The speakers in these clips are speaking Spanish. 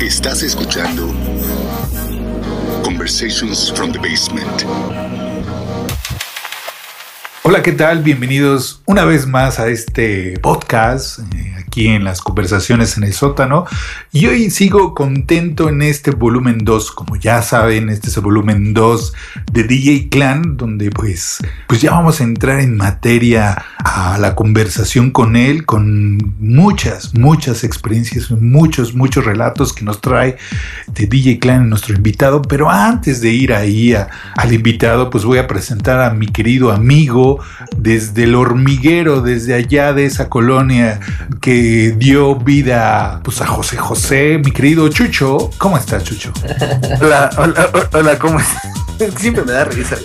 Estás escuchando Conversations from the Basement. Hola, ¿qué tal? Bienvenidos una vez más a este podcast. En las conversaciones en el sótano. Y hoy sigo contento en este volumen 2. Como ya saben, este es el volumen 2 de DJ Clan, donde pues, pues ya vamos a entrar en materia a la conversación con él, con muchas, muchas experiencias, muchos, muchos relatos que nos trae de DJ Clan, nuestro invitado. Pero antes de ir ahí al invitado, pues voy a presentar a mi querido amigo desde el hormiguero, desde allá de esa colonia que dio vida pues, a José José, mi querido Chucho. ¿Cómo estás, Chucho? Hola, hola, hola, ¿cómo estás? Siempre me da risa.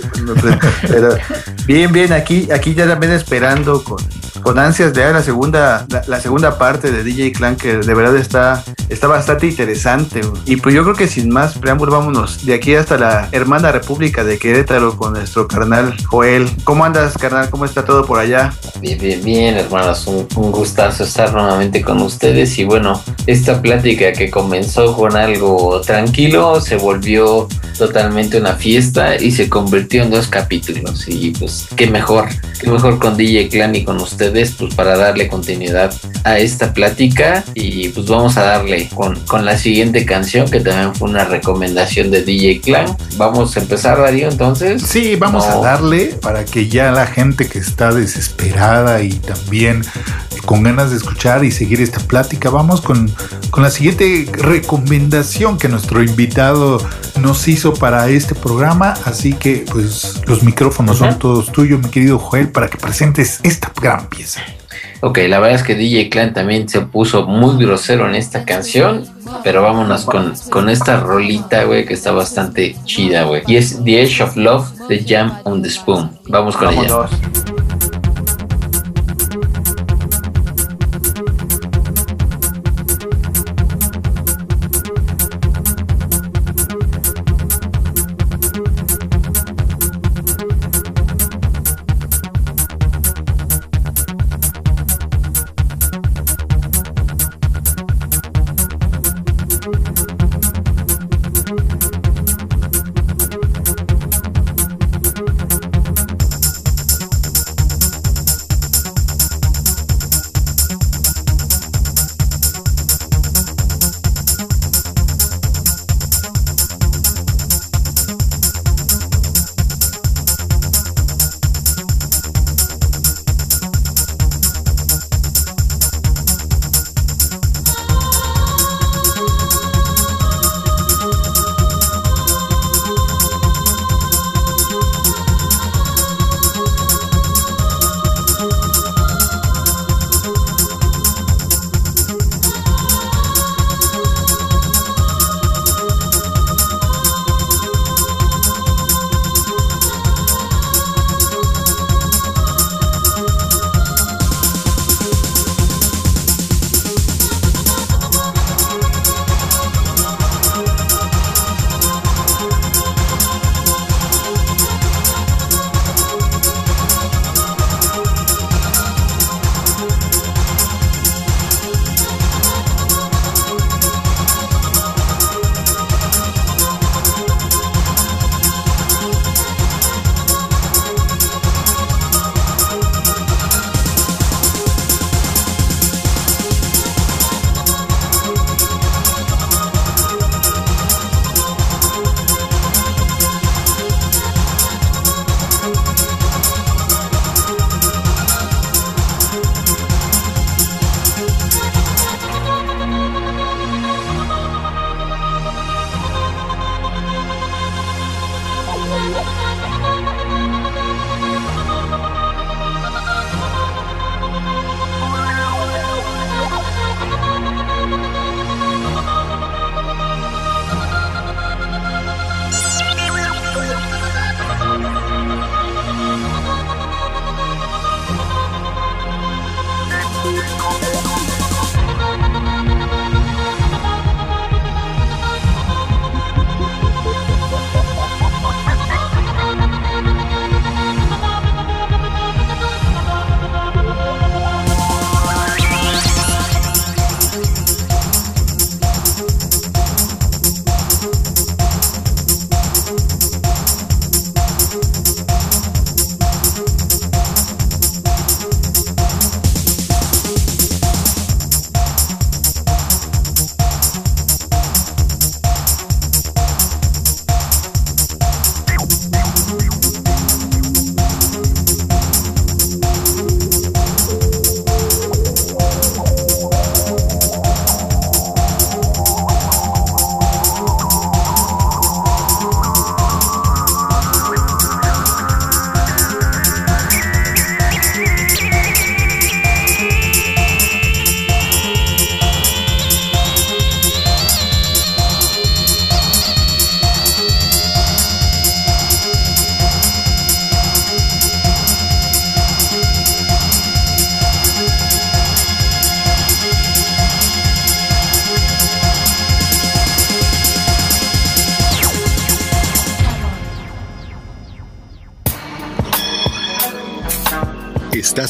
Pero bien, bien, aquí, aquí ya también esperando con, con ansias de ver la segunda, la, segunda parte de DJ Clan, que de verdad está, está bastante interesante. Y pues yo creo que sin más preámbulo, vámonos de aquí hasta la hermana República de Querétaro con nuestro carnal Joel. ¿Cómo andas, carnal? ¿Cómo está todo por allá? Bien, bien, bien, hermanos. Un, un gustazo estar nuevamente con ustedes. Y bueno, esta plática que comenzó con algo tranquilo se volvió totalmente una fiesta y se convirtió en dos capítulos. Y pues, qué mejor, qué mejor con DJ Clan y con ustedes pues para darle continuidad a esta plática y pues vamos a darle con, con la siguiente canción que también fue una recomendación de DJ Clan. Vamos a empezar Darío entonces. Sí, vamos a darle para que ya la gente que está desesperada y también con ganas de escuchar y seguir esta plática, vamos con, con la siguiente recomendación que nuestro invitado nos hizo para este programa. Así que pues los micrófonos son todos tuyos, mi querido Joel, para que presentes esta gran pieza. Ok, la verdad es que DJ Clan también se puso muy grosero en esta canción, pero vámonos con, con esta rolita, güey, que está bastante chida, güey. Y es The Edge of Love de Jam on the Spoon. Vamos con ella.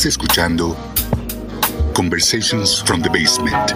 Escuchando Conversations from the Basement.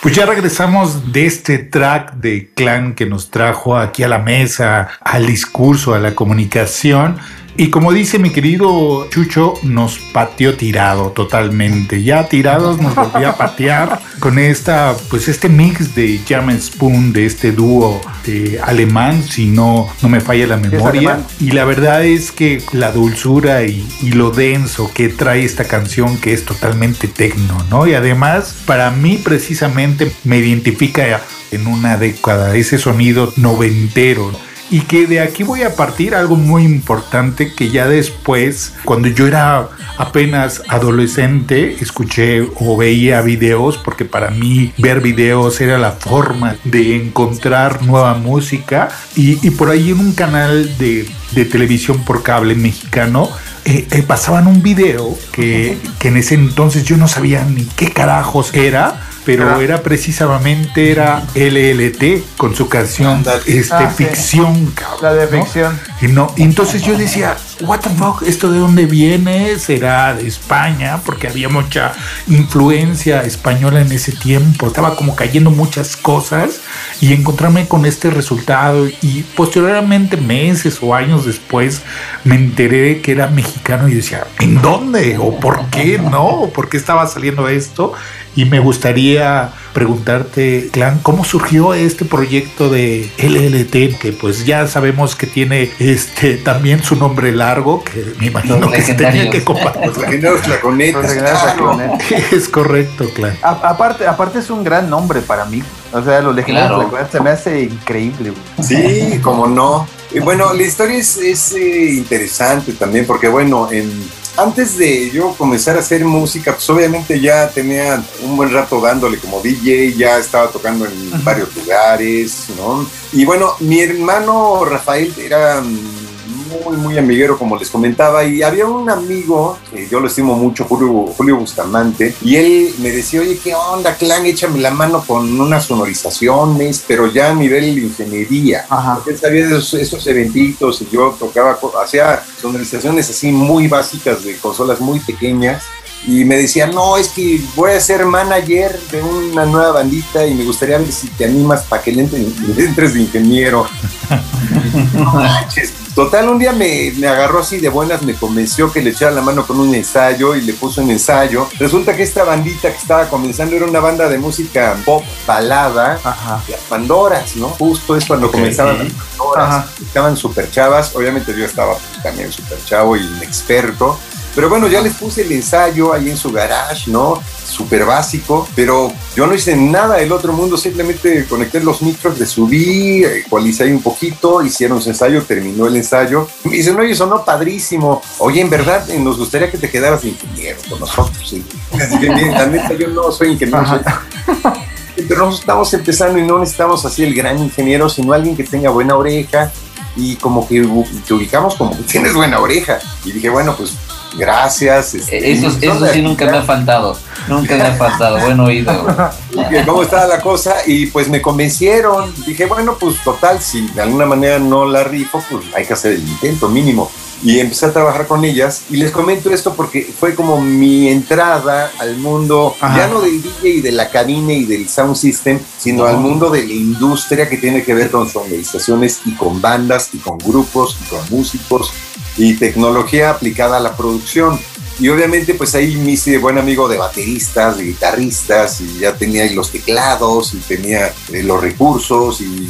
Pues ya regresamos de este track de clan que nos trajo aquí a la mesa, al discurso, a la comunicación. Y como dice mi querido Chucho, nos pateó tirado totalmente. Ya tirados nos volvió a patear con esta, pues este mix de Jam Spoon, de este dúo de alemán, si no, no me falla la memoria. Y la verdad es que la dulzura y, y, lo denso que trae esta canción, que es totalmente tecno, ¿no? Y además, para mí precisamente me identifica en una década ese sonido noventero y que de aquí voy a partir algo muy importante que ya después, cuando yo era apenas adolescente, escuché o veía videos, porque para mí ver videos era la forma de encontrar nueva música, y, por ahí en un canal de, de televisión por cable mexicano, eh, eh, pasaban un video que, que en ese entonces yo no sabía ni qué carajos era, pero era precisamente era LLT con su canción este Ah, sí. ficción cabrón, La de ficción. No entonces yo decía what the fuck esto de dónde viene será de España porque había mucha influencia española en ese tiempo. Estaba como cayendo muchas cosas. Y encontrarme con este resultado. Y posteriormente meses o años después me enteré que era mexicano. Y decía ¿en dónde? o por qué no? ¿por qué estaba saliendo esto? Y me gustaría preguntarte, Clan, ¿cómo surgió este proyecto de LLT? Que pues ya sabemos que tiene este también su nombre largo, que me imagino que se tenía que compartir. Los legendarios tlaconetas, Los legendarios claro. tlaconetas. Es correcto, Clan. A- aparte, aparte es un gran nombre para mí. O sea, los legendarios Claro. Se me hace increíble. güey. Sí, como no. Y bueno, la historia es, es, eh, interesante también porque bueno, en, antes de yo comenzar a hacer música, pues obviamente ya tenía un buen rato dándole como DJ, ya estaba tocando en varios lugares, ¿no? Y bueno, mi hermano Rafael era mm, muy, muy amiguero, como les comentaba, y había un amigo, que yo lo estimo mucho, Julio, Julio Bustamante, y él me decía, oye, ¿qué onda, clan? Échame la mano con unas sonorizaciones, pero ya a nivel ingeniería. Ajá. Porque él sabía de esos, esos eventitos y yo tocaba, hacía sonorizaciones así muy básicas de consolas muy pequeñas. Y me decía, no, es que voy a ser manager de una nueva bandita y me gustaría ver si te animas para que le entres de ingeniero. No manches. Total, un día me, me agarró así de buenas, me convenció que le echara la mano con un ensayo y le puso un ensayo. Resulta que esta bandita que estaba comenzando era una banda de música pop balada, Ajá. las Pandoras, ¿no? Justo es cuando comenzaban las Pandoras. Ajá. Estaban súper chavas. Obviamente yo estaba pues, también súper chavo y inexperto. Pero bueno, ya les puse el ensayo ahí en su garage, ¿no? Súper básico. Pero yo no hice nada del otro mundo. Simplemente conecté los micros, le subí, ecualicé ahí un poquito, hicieron su ensayo, terminó el ensayo. Me dicen, oye, sonó padrísimo. Oye, en verdad, eh, nos gustaría que te quedaras ingeniero con nosotros. Y les dije, "Bien, la neta, yo no soy ingeniero, soy pero nosotros estamos empezando y no necesitamos así el gran ingeniero, sino alguien que tenga buena oreja y como que te ubicamos como que tienes buena oreja. Y dije, bueno, pues gracias. este, Eso, sí nunca me ha faltado. Nunca me ha faltado. Buen oído. que cómo estaba la cosa y pues me convencieron. Dije, bueno, pues total, si de alguna manera no la rifo, pues hay que hacer el intento mínimo. Y empecé a trabajar con ellas y les comento esto porque fue como mi entrada al mundo, Ajá. ya no del DJ y de la cabina y del sound system, sino No. al mundo de la industria que tiene que ver con sonorizaciones y con bandas y con grupos y con músicos y tecnología aplicada a la producción. Y obviamente pues ahí me hice buen amigo de bateristas, de guitarristas, y ya tenía ahí los teclados, y tenía eh, los recursos, y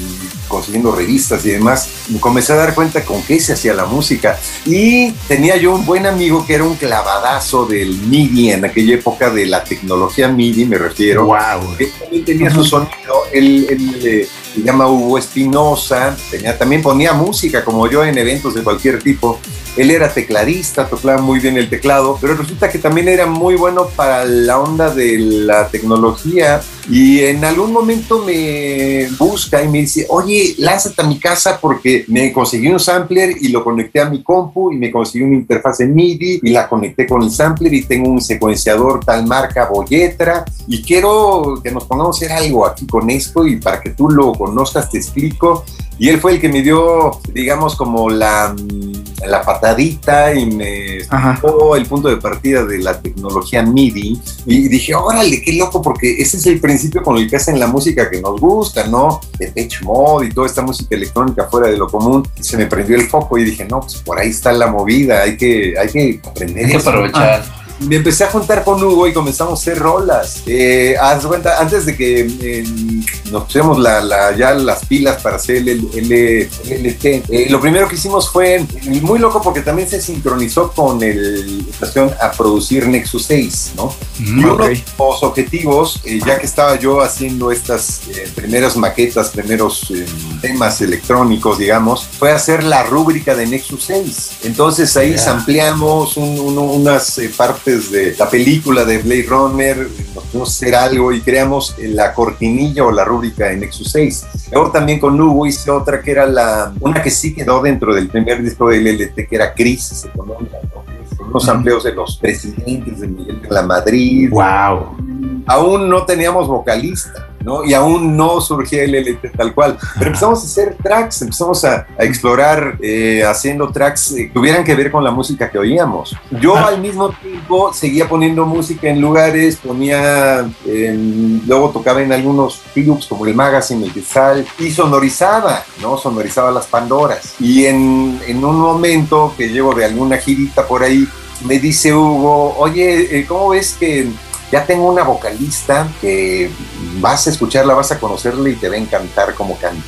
consiguiendo revistas y demás. Me comencé a dar cuenta con qué se hacía la música. Y tenía yo un buen amigo que era un clavadazo del MIDI en aquella época de la tecnología MIDI, me refiero. Wow. Él también tenía su sonido, él, él, eh, se llama Hugo Espinosa, tenía, también ponía música como yo en eventos de cualquier tipo. Él era tecladista, tocaba muy bien el teclado, pero resulta que también era muy bueno para la onda de la tecnología Y en algún momento me busca y me dice, oye, lánzate a mi casa porque me conseguí un sampler y lo conecté a mi compu y me conseguí una interfaz en MIDI y la conecté con el sampler y tengo un secuenciador tal marca Boyetra y quiero que nos pongamos a hacer algo aquí con esto y para que tú lo conozcas te explico. Y él fue el que me dio, digamos, como la, la patadita y me explicó el punto de partida de la tecnología MIDI. Y dije, órale, qué loco, porque ese es el principio con el que hacen la música que nos gusta, ¿no? De Pitch Mode y toda esta música electrónica fuera de lo común. Se me prendió el foco y dije, no, pues por ahí está la movida, hay que, hay que aprender. Hay que aprovechar me empecé a juntar con Hugo y comenzamos a hacer rolas. Eh, haz cuenta, antes de que eh, nos pusiéramos la, ya las pilas para hacer el, LT, eh, lo primero que hicimos fue muy loco porque también se sincronizó con el estación a producir Nexus 6, ¿no? Mm, y uno de los objetivos, eh, ya que estaba yo haciendo estas primeras maquetas, primeros temas electrónicos, digamos, fue hacer la rúbrica de Nexus 6. Entonces ahí ampliamos unas partes de la película de Blade Runner, nos fuimos a hacer algo y creamos la cortinilla o la rúbrica en Nexus 6. Luego también con Hugo hice otra que era la, una que sí quedó dentro del primer disco del LLT, que era Crisis Económica, con unos amplios de los presidentes de Miguel de la Madrid. ¡Wow! Aún no teníamos vocalista y aún no surgía el LT tal cual. Pero empezamos a hacer tracks, empezamos a, explorar eh, haciendo tracks que tuvieran que ver con la música que oíamos. Yo al mismo tiempo seguía poniendo música en lugares, ponía, luego tocaba en algunos clubs como el Magazine, el Quetzal, y sonorizaba, ¿no? Sonorizaba las Pandoras. Y en, en un momento que llevo de alguna girita por ahí, me dice Hugo, oye, eh, ¿cómo ves que ya tengo una vocalista que vas a escucharla, vas a conocerla y te va a encantar como canta.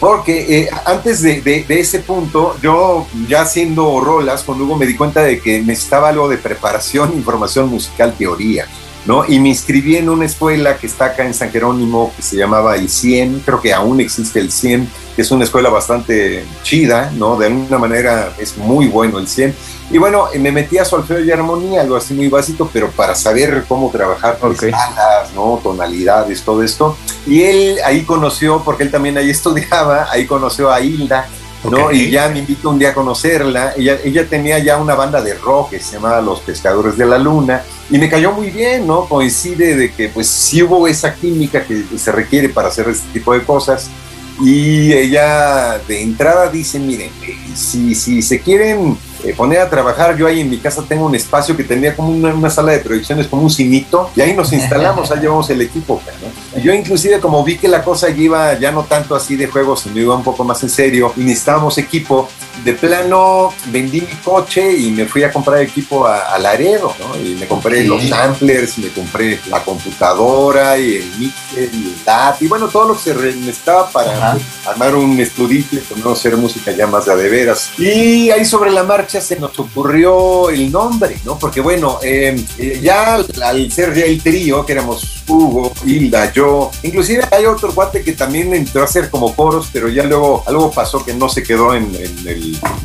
Porque eh, antes de, ese punto, yo ya haciendo rolas con Hugo me di cuenta de que necesitaba algo de preparación, información musical, teoría. ¿No? Y me inscribí en una escuela que está acá en San Jerónimo, que se llamaba el 100, creo que aún existe el 100, que es una escuela bastante chida, ¿no? De alguna manera es muy bueno el 100. Y bueno, me metí a solfeo y armonía, algo así muy básico, pero para saber cómo trabajar con escalas, ¿no? Tonalidades, todo esto. Y él ahí conoció, porque él también ahí estudiaba, ahí conoció a Hilda, ¿no? Y ya me invito un día a conocerla. Ella, ella tenía ya una banda de rock que se llamaba Los Pescadores de la Luna y me cayó muy bien, ¿no? Coincide de que pues sí hubo esa química que se requiere para hacer este tipo de cosas. Y ella de entrada dice, miren, si, si se quieren eh, poner a trabajar. Yo ahí en mi casa tengo un espacio que tenía como una, sala de proyecciones, como un cinito, y ahí nos instalamos, ahí llevamos el equipo. yo inclusive como vi que la cosa iba ya no tanto así de juegos, sino iba un poco más en serio, y necesitábamos equipo, de plano vendí mi coche y me fui a comprar equipo a, Laredo, ¿no? Y me compré los samplers, me compré la computadora y el mixer y el DAT, y bueno, todo lo que se necesitaba para armar un estudito y conocer música ya más de, de veras. Y ahí sobre la marcha se nos ocurrió el nombre, ¿no? Porque bueno, em, eh, ya al ser ya el trío, que éramos Hugo, Hilda, yo, inclusive hay otro guate que también entró a hacer como coros, pero ya luego algo pasó que no se quedó en, el,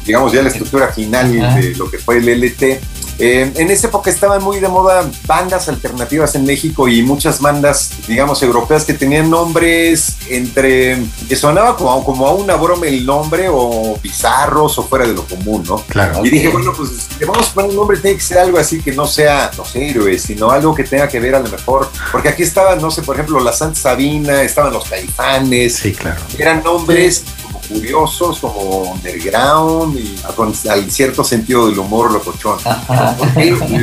digamos, ya la estructura final de lo que fue el LT. Eh, en esa época estaban muy de moda bandas alternativas en México y muchas bandas, digamos, europeas que tenían nombres entre que sonaba como, como a una broma el nombre o bizarros o fuera de lo común, ¿no? Claro. Y dije, bueno, pues le vamos a poner un nombre, tiene que ser algo así que no sea, no sé, héroes, sino algo que tenga que ver a lo mejor, porque aquí estaban, no sé, por ejemplo, la Santa Sabina, estaban los Caifanes. Sí, claro. Eran nombres curiosos, como underground y con al cierto sentido del humor locochón.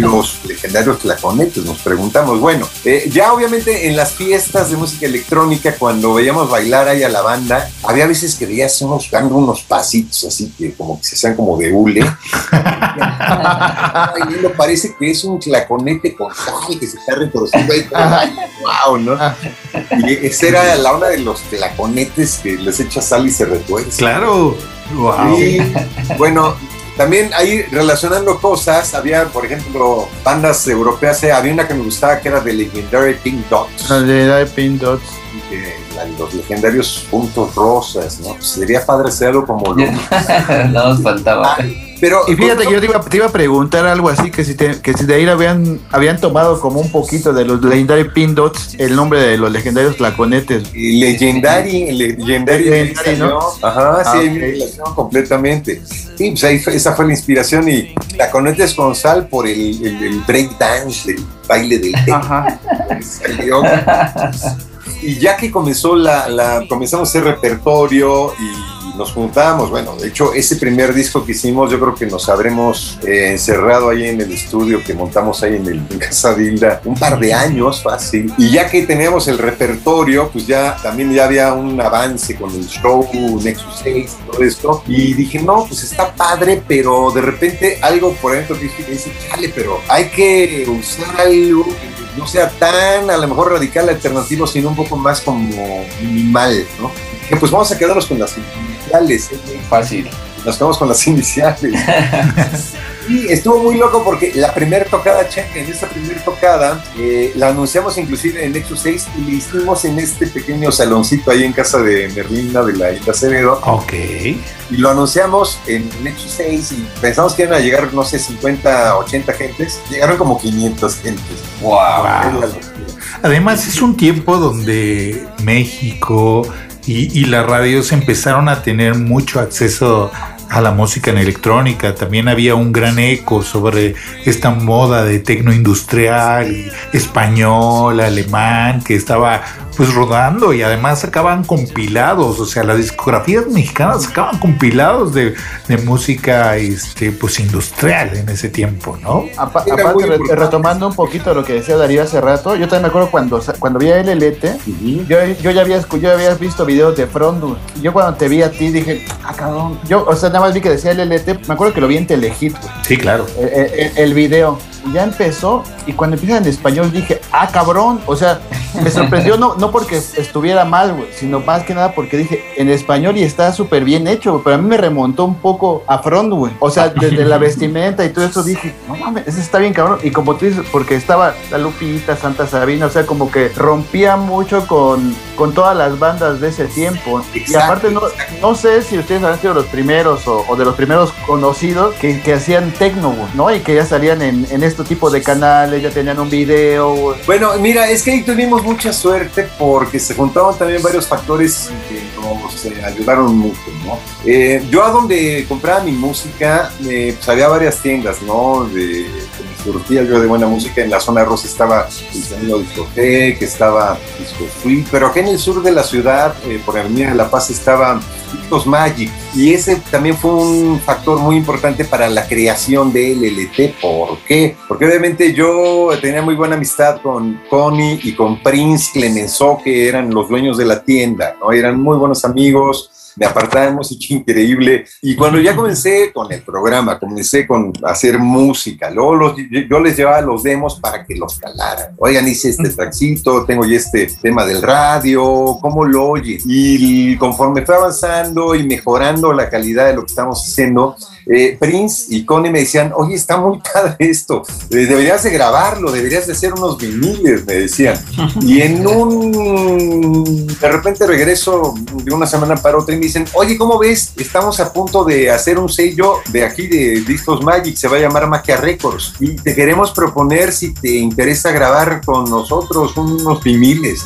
los legendarios tlaconetes? Nos preguntamos. Bueno, eh, ya obviamente en las fiestas de música electrónica, cuando veíamos bailar ahí a la banda, había veces que veías unos dando unos pasitos así que como que se hacían como de hule. y parece que es un tlaconete con sal que se está reproduciendo ahí. wow, ¿no? Y esa era la onda de los tlaconetes que les echa sal y se retuerce Claro. Wow. Y bueno, también ahí relacionando cosas, había, por ejemplo, bandas europeas, eh, había una que me gustaba que era de Legendary Pink Dots. Ah, Legendary Pink Dots. los legendarios puntos rosas, ¿no? Pues sería padre hacerlo como lo... no nos faltaba. Ah, pero Y fíjate que yo te iba, te iba a preguntar algo así, que si, te- que si de ahí habían, habían tomado como un poquito de los Legendary Pin Dots el nombre de los legendarios tlaconetes. Legendary, Legendary, Legendary, ¿no? Ajá, sí, Ah, hay ok. relación completamente. Sí, pues ahí fue- esa fue la inspiración y la conectes con sal por el, el, el break dance, el baile del té. Ajá. Salió. Y ya que comenzó la, la- comenzamos hacer repertorio y nos juntamos, bueno, de hecho ese primer disco que hicimos yo creo que nos habremos eh, encerrado ahí en el estudio que montamos ahí en, el, en Casa de Hilda un par de años fácil. Y ya que teníamos el repertorio, pues ya también ya había un avance con el show Nexus 6 y todo esto. Y dije, no, pues está padre, pero de repente algo por dentro que dice, chale, pero hay que usar algo que no sea tan a lo mejor radical alternativo, sino un poco más como minimal, ¿no? Dije, pues vamos a quedarnos con las iniciales, ¿eh? Fácil. nos quedamos con las iniciales. y estuvo muy loco porque la primera tocada, checa, en esta primera tocada, eh, la anunciamos inclusive en Nexus 6 y le hicimos en este pequeño saloncito ahí en casa de Merlina de la Isla Acevedo. Ok. Y lo anunciamos en Nexus 6 y pensamos que iban a llegar, no sé, 50, 80 gentes. Llegaron como 500 gentes. Wow. Además es un tiempo donde México y, y las radios empezaron a tener mucho acceso a la música en electrónica. También había un gran eco sobre esta moda de tecno industrial, español, alemán, que estaba pues rodando y además sacaban compilados, o sea, las discografías mexicanas sacaban compilados de, de música este, pues industrial en ese tiempo, ¿no? Apa- aparte, re- retomando un poquito lo que decía Darío hace rato, yo también me acuerdo cuando, cuando vi a LLT, yo, yo ya había, yo había visto videos de Frondu. Y Yo cuando te vi a ti dije, ah, cabrón. Yo, o sea, nada más vi que decía LLT, me acuerdo que lo vi en Telehit, Sí, claro. el, el- el video. Y ya empezó, y cuando empieza en español dije, ah, cabrón. O sea, me sorprendió no, no porque estuviera mal, güey, sino más que nada porque dije, en español y está súper bien hecho, güey, pero a mí me remontó un poco a Front, güey. O sea, desde la vestimenta y todo eso dije, no mames, ese está bien cabrón. Y como tú dices, porque estaba la Lupita, Santa Sabina, o sea, como que rompía mucho con, con todas las bandas de ese tiempo. y Exacto, aparte, no, no sé si ustedes han sido los primeros o, o de los primeros conocidos que, que hacían techno, güey, ¿no? Y que ya salían en, en este tipo de canales, ya tenían un video. Bueno, mira, es que ahí tuvimos mucha suerte porque se juntaban también varios factores que nos eh, ayudaron mucho, ¿no? Eh, yo a donde compraba mi música, eh, pues había varias tiendas, ¿no? De, me surtía yo de buena música. En la zona rosa estaba el sonido discoteca, que estaba Disco Free, pero acá en el sur de la ciudad, eh, por Avenida de La Paz, estaba Magic. Y ese también fue un factor muy importante para la creación de LLT. ¿Por qué? Porque obviamente yo tenía muy buena amistad con Connie y con Prince Clemenceau, que eran los dueños de la tienda, ¿no? Eran muy buenos amigos, me apartaba de música increíble. Y cuando ya comencé con el programa, comencé con hacer música, luego los- yo, les llevaba los demos para que los calaran. Oigan, hice este traxito, tengo ya este tema del radio, ¿cómo lo oyen? Y conforme fue avanzando y mejorando la calidad de lo que estamos haciendo, eh, Prince y Connie me decían, oye, está muy padre esto, eh, deberías de grabarlo, deberías de hacer unos viniles, me decían. Y en un, de repente regreso de una semana para otra y me dicen, oye, ¿cómo ves? Estamos a punto de hacer un sello de aquí de Discos Magic, se va a llamar Maquia Records. Y te queremos proponer si te interesa grabar con nosotros unos viniles.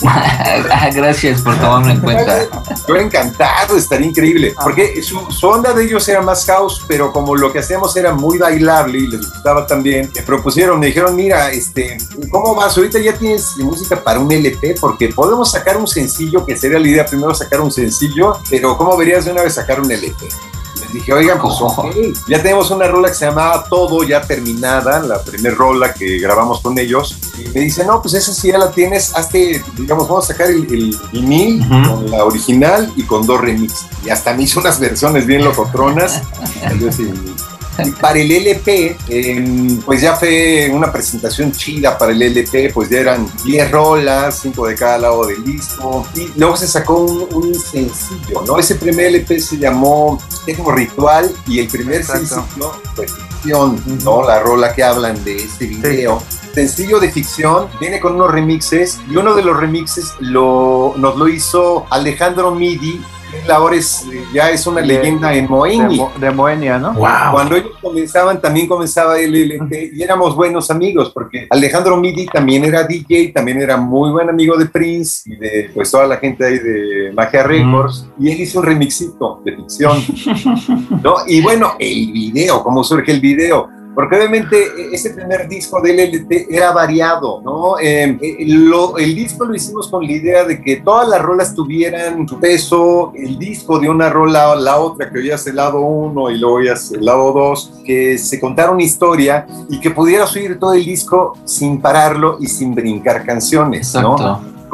Gracias por tomarme en cuenta. Yo encantado, estaría increíble. Porque su, su onda de ellos era más house, pero como lo que hacíamos era muy bailable y les gustaba también, me propusieron, me dijeron, mira, este, ¿cómo vas? Ahorita ya tienes música para un LP, porque podemos sacar un sencillo, que sería la idea primero sacar un sencillo, pero ¿cómo verías de una vez sacar un LP? Dije, oigan, pues. Ya tenemos una rola que se llamaba Todo, ya terminada, la primera rola que grabamos con ellos. Y me dice, no, pues esa sí ya la tienes, hazte, digamos, vamos a sacar el, el vinil con la original y con dos remixes. Y hasta me hizo unas versiones bien locotronas. Para el LP, em, pues ya fue una presentación chida para el LP, pues ya eran 10 rolas, 5 de cada lado del disco. Y luego se sacó un, un sencillo, ¿no? Ese primer LP se llamó Tecno Ritual y el primer Exacto. sencillo fue Ficción, ¿no? La rola que hablan de este video. Sencillo de ficción, viene con unos remixes y uno de los remixes lo, nos lo hizo Alejandro Midi, ahora es, ya es una De- leyenda en De, Moenia. Mo- de Moenia, ¿no? Wow. Cuando ellos comenzaban, también comenzaba LLT y éramos buenos amigos, porque Alejandro Midi también era DJ, también era muy buen amigo de Prince y de pues toda la gente ahí de Magia Records, y él hizo un remixito de ficción, ¿no? Y bueno, el video, ¿cómo surge el video? Porque obviamente eh, ese primer disco de LLT era variado, ¿no? Eh, lo- el disco lo hicimos con la idea de que todas las rolas tuvieran su peso, el disco de una rola a la otra, que oías el lado 1 y luego oías el lado 2, que se contara una historia y que pudieras oír todo el disco sin pararlo y sin brincar canciones, ¿no?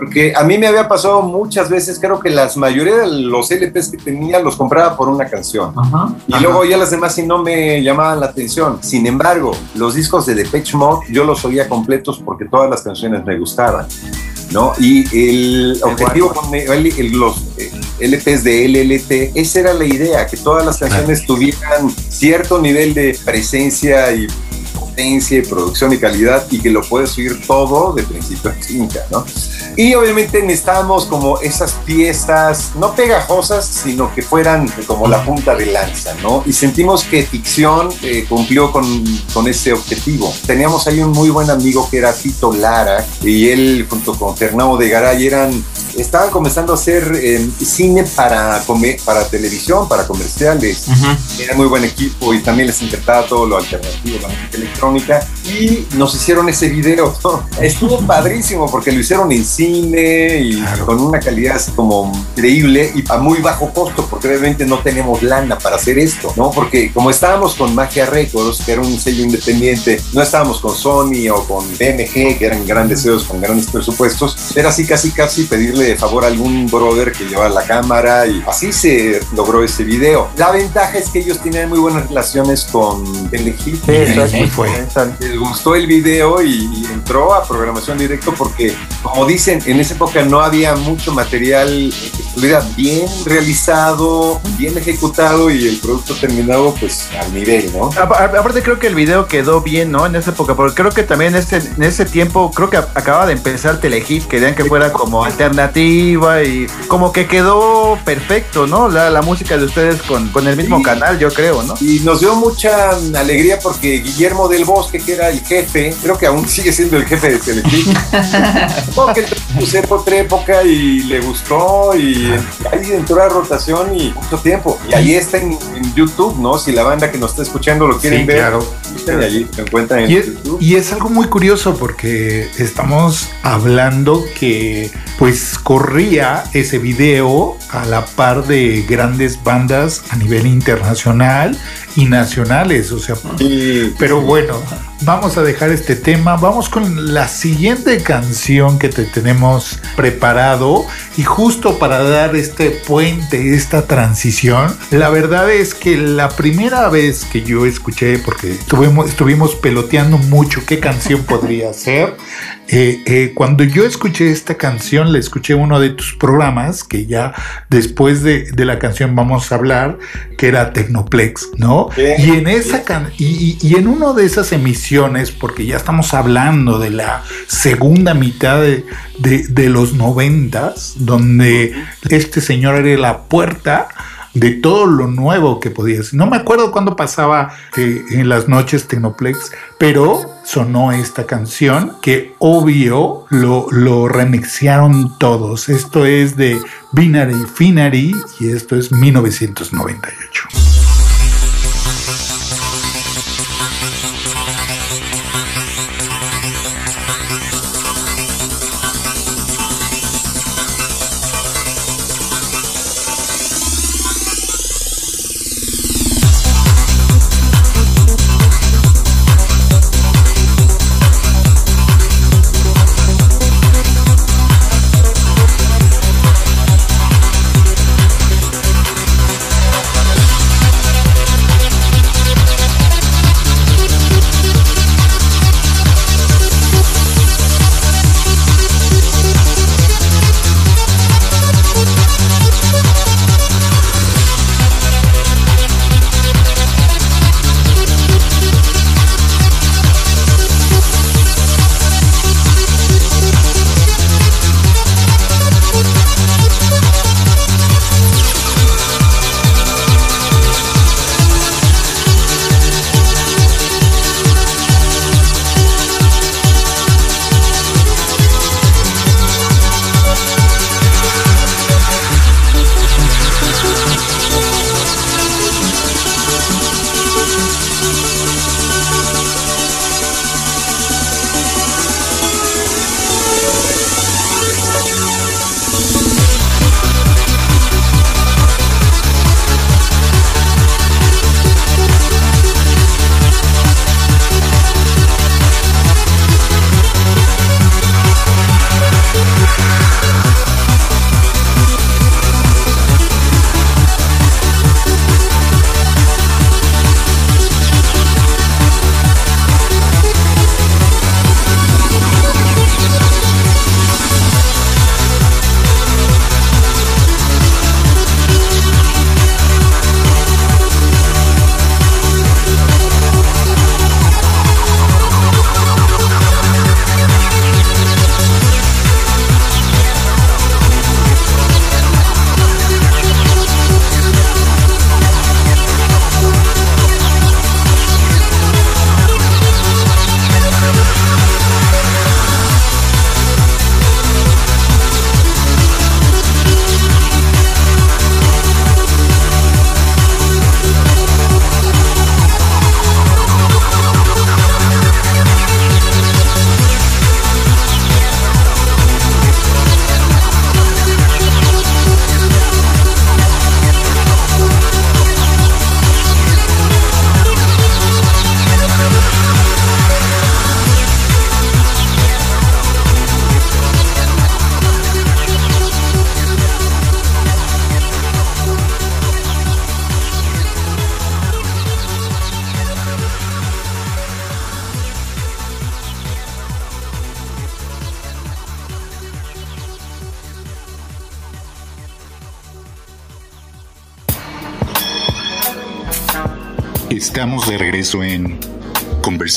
Porque a mí me había pasado muchas veces, creo que la mayoría de los LPs que tenía los compraba por una canción. Ajá. Y luego ya las demás sí no me llamaban la atención. Sin embargo, los discos de Depeche Mode yo los oía completos porque todas las canciones me gustaban. ¿no? Y el objetivo con los eh, LPs de LLT, esa era la idea, que todas las canciones tuvieran cierto nivel de presencia y potencia y producción y calidad y que lo puedes oír todo de principio a fin, ¿no? Y obviamente necesitábamos como esas piezas, no pegajosas, sino que fueran como la punta de lanza, ¿no? Y sentimos que ficción eh, cumplió con, con ese objetivo. Teníamos ahí un muy buen amigo que era Tito Lara y él junto con Fernando de Garay eran, estaban comenzando a hacer eh, cine para, come- para televisión, para comerciales. Era muy buen equipo y también les encantaba todo lo alternativo, la música electrónica. Y nos hicieron ese video. ¿no? Estuvo padrísimo porque lo hicieron en cine y Claro. con una calidad así como increíble y a muy bajo costo, porque obviamente no tenemos lana para hacer esto, ¿no? Porque como estábamos con Magia Records, que era un sello independiente, no estábamos con Sony o con BMG, que eran grandes sellos con grandes presupuestos, era así casi casi pedirle favor a algún brother que llevara la cámara y así se logró ese video. La ventaja es que ellos tenían muy buenas relaciones con Telehit. Sí, exacto. Ahí fue. Les gustó el video y, y entró a programación directo porque, como dicen, en esa época no había mucho material bien realizado, bien ejecutado y el producto terminado pues al nivel, ¿no? Aparte creo que el video quedó bien, ¿no? En esa época, porque creo que también este, en ese tiempo, creo que acaba de empezar Telehit, querían que fuera como alternativa y como que quedó perfecto, ¿no? La, la música de ustedes con, con el mismo Sí. canal, yo creo, ¿no? Y nos dio mucha alegría porque Guillermo del Bosque, que era el jefe, creo que aún sigue siendo el jefe de Telehit, porque puse otra época y le gustó y ahí entró a rotación y mucho tiempo. Y ahí está en, en YouTube, ¿no? Si la banda que nos está escuchando lo quieren Sí, ver, claro. y allí lo encuentran en Y es, YouTube. y es algo muy curioso porque estamos hablando que pues corría ese video a la par de grandes bandas a nivel internacional y nacionales, o sea, Y- pero bueno, vamos a dejar este tema, vamos con la siguiente canción que te tenemos preparado. Y justo para dar este puente, esta transición, la verdad es que la primera vez que yo escuché, porque estuvimos, estuvimos peloteando mucho qué canción podría ser, eh, eh, cuando yo escuché esta canción, la escuché en uno de tus programas, que ya después de, de la canción vamos a hablar, que era Tecnoplex, ¿no? Y en esa can- y, en una de esas emisiones, porque ya estamos hablando de la segunda mitad de, de- de los noventas, donde este señor era la puerta de todo lo nuevo que podías. No me acuerdo cuándo pasaba eh, en las noches Tecnoplex, pero sonó esta canción que obvio lo, lo todos. Esto es de Binary Finary y esto es 1998.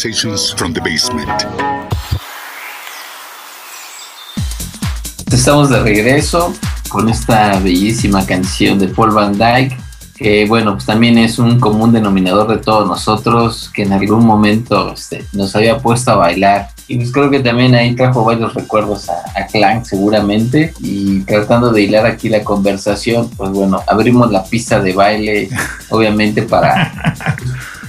Conversations from the Basement. Estamos de regreso con esta bellísima canción de Paul Van Dyke, que bueno, pues también es un común denominador de todos nosotros, que en algún momento este, nos había puesto a bailar. Y pues creo que también ahí trajo varios recuerdos a, a Clank seguramente. Y tratando de hilar aquí la conversación, pues bueno, abrimos la pista de baile, obviamente para,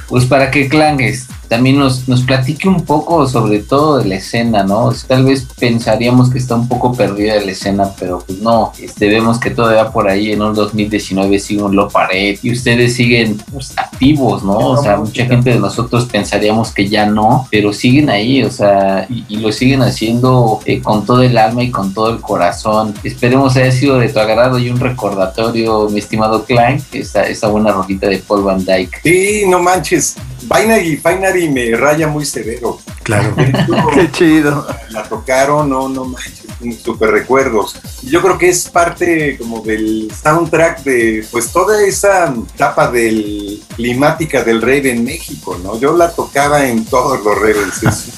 pues para que Clank este, también nos, nos platique un poco sobre todo de la escena, ¿no? Tal vez pensaríamos que está un poco perdida la escena, pero pues no, este, vemos que todavía por ahí en un 2019 sigue un Lo Pared y ustedes siguen pues, activos, ¿no? O sea, mucha gente de nosotros pensaríamos que ya no, pero siguen ahí, o sea, y, y lo siguen haciendo eh, con todo el alma y con todo el corazón. Esperemos haya sido de tu agrado y un recordatorio, mi estimado Klein, esa, esa buena rolita de Paul Van Dyke. Sí, no manches. Binary, Binary me raya muy severo. Claro. Qué chido. La tocaron, no, no manches, super recuerdos. Yo creo que es parte como del soundtrack de pues toda esa etapa del climática del rave en México, ¿no? Yo la tocaba en todos los raves. es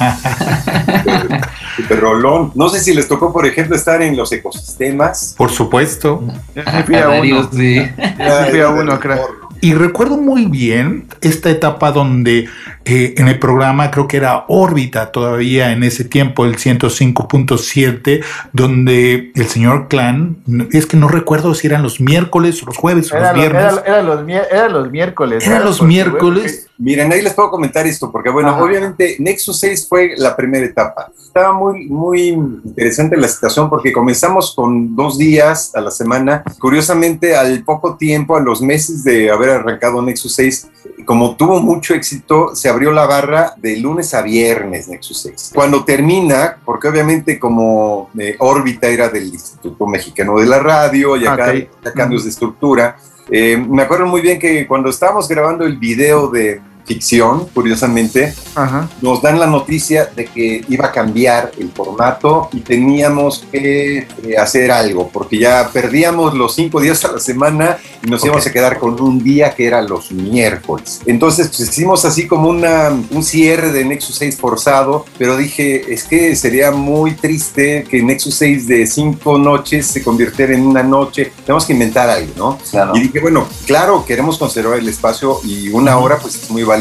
super, super rolón. No sé si les tocó, por ejemplo, estar en los ecosistemas. Por supuesto. Yo fui a uno. Sí. Yo fui a uno, crack. Y recuerdo muy bien esta etapa donde eh, en el programa, creo que era órbita todavía en ese tiempo, el 105.7, donde el señor Clan, es que no recuerdo si eran los miércoles o los jueves o Era, los lo- viernes. era- era los, era los miércoles. Eran ¿verdad? los miércoles. Miren, ahí les puedo comentar esto, porque bueno, Ajá. obviamente Nexus 6 fue la primera etapa. Estaba muy, muy interesante la situación porque comenzamos con dos días a la semana. Curiosamente, al poco tiempo, a los meses de haber arrancado Nexus 6, como tuvo mucho éxito, se abrió la barra de lunes a viernes Nexus 6. Cuando termina, porque obviamente como eh, órbita era del Instituto Mexicano de la Radio y acá Ok. había cambios de estructura, eh, me acuerdo muy bien que cuando estábamos grabando el video de ficción, curiosamente, Ajá. nos dan la noticia de que iba a cambiar el formato y teníamos que eh, hacer algo, porque ya perdíamos los cinco días a la semana y nos Ok. íbamos a quedar con un día que era los miércoles. Entonces, pues hicimos así como una, un cierre de Nexus 6 forzado, pero dije, es que sería muy triste que Nexus 6 de cinco noches se convirtiera en una noche. Tenemos que inventar algo, ¿no? Claro. Y dije, bueno, claro, queremos conservar el espacio y una hora pues es muy valiosa.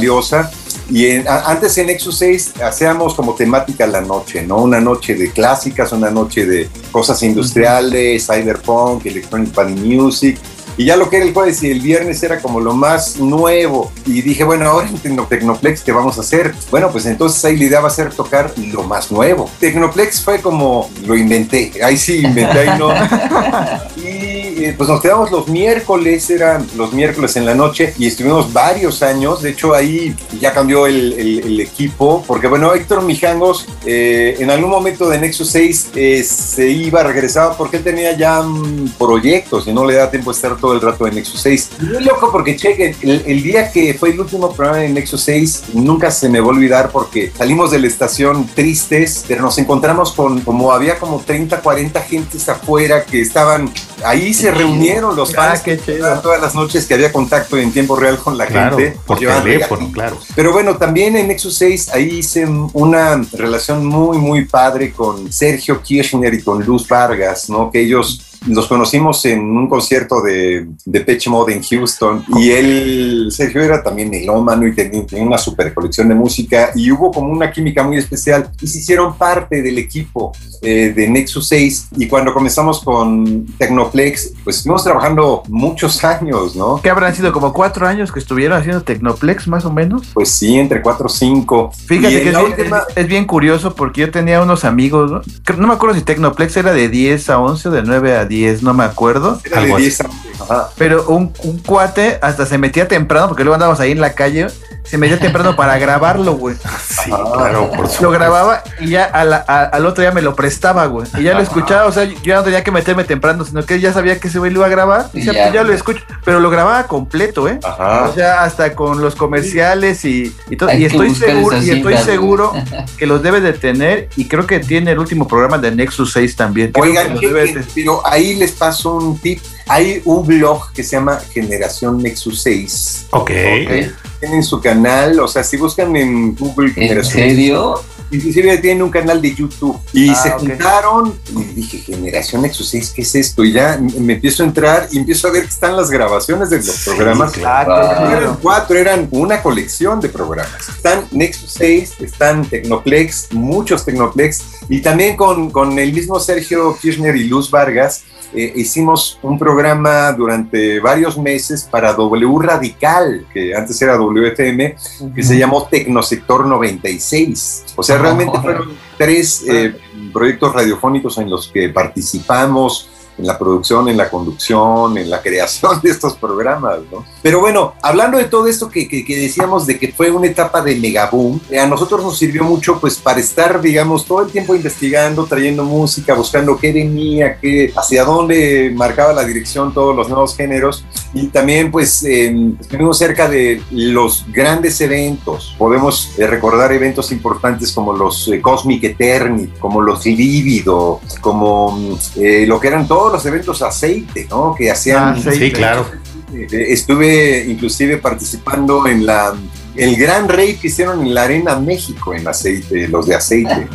Y en- a- antes en Nexus 6 hacíamos como temática la noche, ¿no? Una noche de clásicas, una noche de cosas industriales, cyberpunk, electronic body music. Y ya lo que era el jueves y el viernes era como lo más nuevo. Y dije, bueno, ahora en Tecno- Tecnoplex, ¿qué vamos a hacer? Bueno, pues entonces ahí la idea va a ser tocar lo más nuevo. Tecnoplex fue como, lo inventé. Ahí sí inventé, ahí no. Y eh, pues nos quedamos los miércoles, eran los miércoles en la noche y estuvimos varios años. De hecho, ahí ya cambió el, el- el equipo, porque bueno, Héctor Mijangos eh, en algún momento de Nexus 6 eh, se iba, regresaba porque él tenía ya mm, proyectos y no le da tiempo de estar todo el rato en Nexus 6. Y Muy loco porque, chequen, el, el día que fue el último programa en Nexus 6, nunca se me va a olvidar porque salimos de la estación tristes, pero nos encontramos con, como había como 30, 40 gentes afuera que estaban, ahí se reunieron los Ah, fans. qué chido. Todas las noches que había contacto en tiempo real con la Claro, gente. por teléfono, claro. Pero bueno, también en Nexus 6 ahí hice una relación muy, muy padre con Sergio Kirchner y con Luz Vargas, ¿no? Que ellos los conocimos en un concierto de, de Pitch Mode en Houston y él, Sergio era también melómano y tenía, una super colección de música y hubo como una química muy especial y se hicieron parte del equipo eh, de Nexus 6 y cuando comenzamos con Tecnoplex, pues estuvimos trabajando muchos años, ¿no? ¿Qué habrán sido? Como cuatro años que estuvieron haciendo Tecnoplex, más o menos. Pues sí, entre 4 o 5. Fíjate que es bien, es- es bien curioso porque yo tenía unos amigos, ¿no? No me acuerdo si Tecnoplex era de 10 a 11 o de 9 a 10, no me acuerdo. Era de Algo así. 10 años. Ajá. Pero un, un cuate hasta se metía temprano, porque luego andábamos ahí en la calle, se metía temprano para grabarlo, güey. Sí, claro, por Lo supuesto. grababa y ya a la- a- al otro día me lo prestaba, güey. Y ya lo escuchaba, o sea, yo ya no tenía que meterme temprano, sino que ya sabía que ese güey lo iba a grabar. Y Y ya, ya. pues ya lo escucho. Pero lo grababa completo, ¿eh? Ajá. O sea, hasta con los comerciales y, y todo. Hay Y estoy seguro, y estoy seguro que los debe de tener. Y creo que tiene el último programa de Nexus 6 también. Creo Oigan, de pero ahí les paso un tip. Hay un blog que se llama Generación Nexus 6. Ok. Ok. tienen su canal, o sea, si buscan en Google ¿En serio? Inclusive tienen un canal de YouTube y Ah, se ok. juntaron y dije, Generación Nexus 6, ¿qué es esto? Y ya me empiezo a entrar y empiezo a ver que están las grabaciones de los programas. Ah, qué No chido. eran cuatro, eran una colección de programas. Están Nexus 6, están Tecnoplex, muchos Tecnoplex, y también con, con el mismo Sergio Kirchner y Luz Vargas eh, hicimos un programa durante varios meses para W Radical, que antes era WFM, que se llamó Tecnosector 96. O sea, realmente fueron tres eh, proyectos radiofónicos en los que participamos en la producción, en la conducción, en la creación de estos programas, ¿no? Pero bueno, hablando de todo esto que, que- que decíamos de que fue una etapa de megaboom, eh, a nosotros nos sirvió mucho pues para estar, digamos, todo el tiempo investigando, trayendo música, buscando qué venía, qué, hacia dónde marcaba la dirección todos los nuevos géneros y también pues eh, estuvimos cerca de los grandes eventos. Podemos eh, recordar eventos importantes como los eh, Cosmic Eternity, como los Lívido, como mm, eh, lo que eran todos los eventos aceite, ¿no? Que hacían... Ah, aceite. Sí, claro. Eh, estuve inclusive participando en la el gran rey que hicieron en la Arena México en aceite, los de aceite.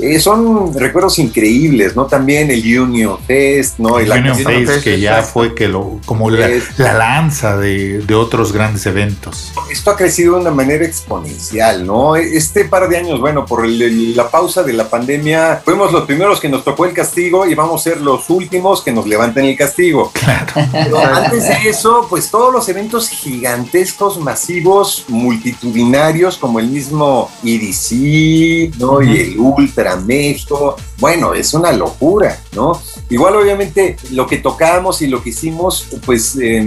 Eh, son recuerdos increíbles, ¿no? También el Union Fest, ¿no? El Union canción- Face, que ya fue que lo, como la, la lanza de, de otros grandes eventos. esto ha crecido de una manera exponencial, ¿no? Este par de años, bueno, por el- el- la pausa de la pandemia, fuimos los primeros que nos tocó el castigo y vamos a ser los últimos que nos levanten el castigo. Pero antes de eso, pues todos los eventos gigantescos, masivos, multitudinarios, como el mismo EDC, ¿no? Y el Ultra México. Bueno, es una locura, ¿no? Igual, obviamente, lo que tocamos y lo que hicimos, pues eh,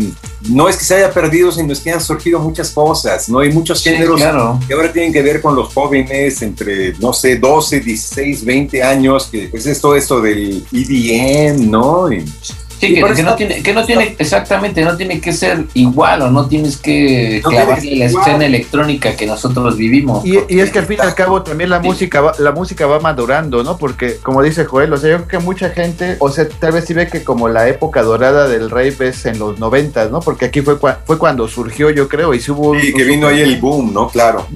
no es que se haya perdido, sino es que han surgido muchas cosas, ¿no? Hay muchos Sí, géneros claro. que ahora tienen que ver con los jóvenes entre, no sé, 12, 16, 20 años, que pues es todo esto del EDM, ¿no? Y- Sí, que, por que eso- no tiene, que no tiene, exactamente, no tiene que ser igual o no tienes que No clavarle la igual. escena electrónica que nosotros vivimos. Y, y es que al fin y al cabo también la Sí. música va, la música va madurando, ¿no? Porque como dice Joel, o sea, yo creo que mucha gente, o sea, tal vez sí ve que como la época dorada del rave es en los noventas, ¿no? Porque aquí fue, cua- fue cuando surgió, yo creo, y sí hubo y que vino ahí el boom, ¿no? Claro.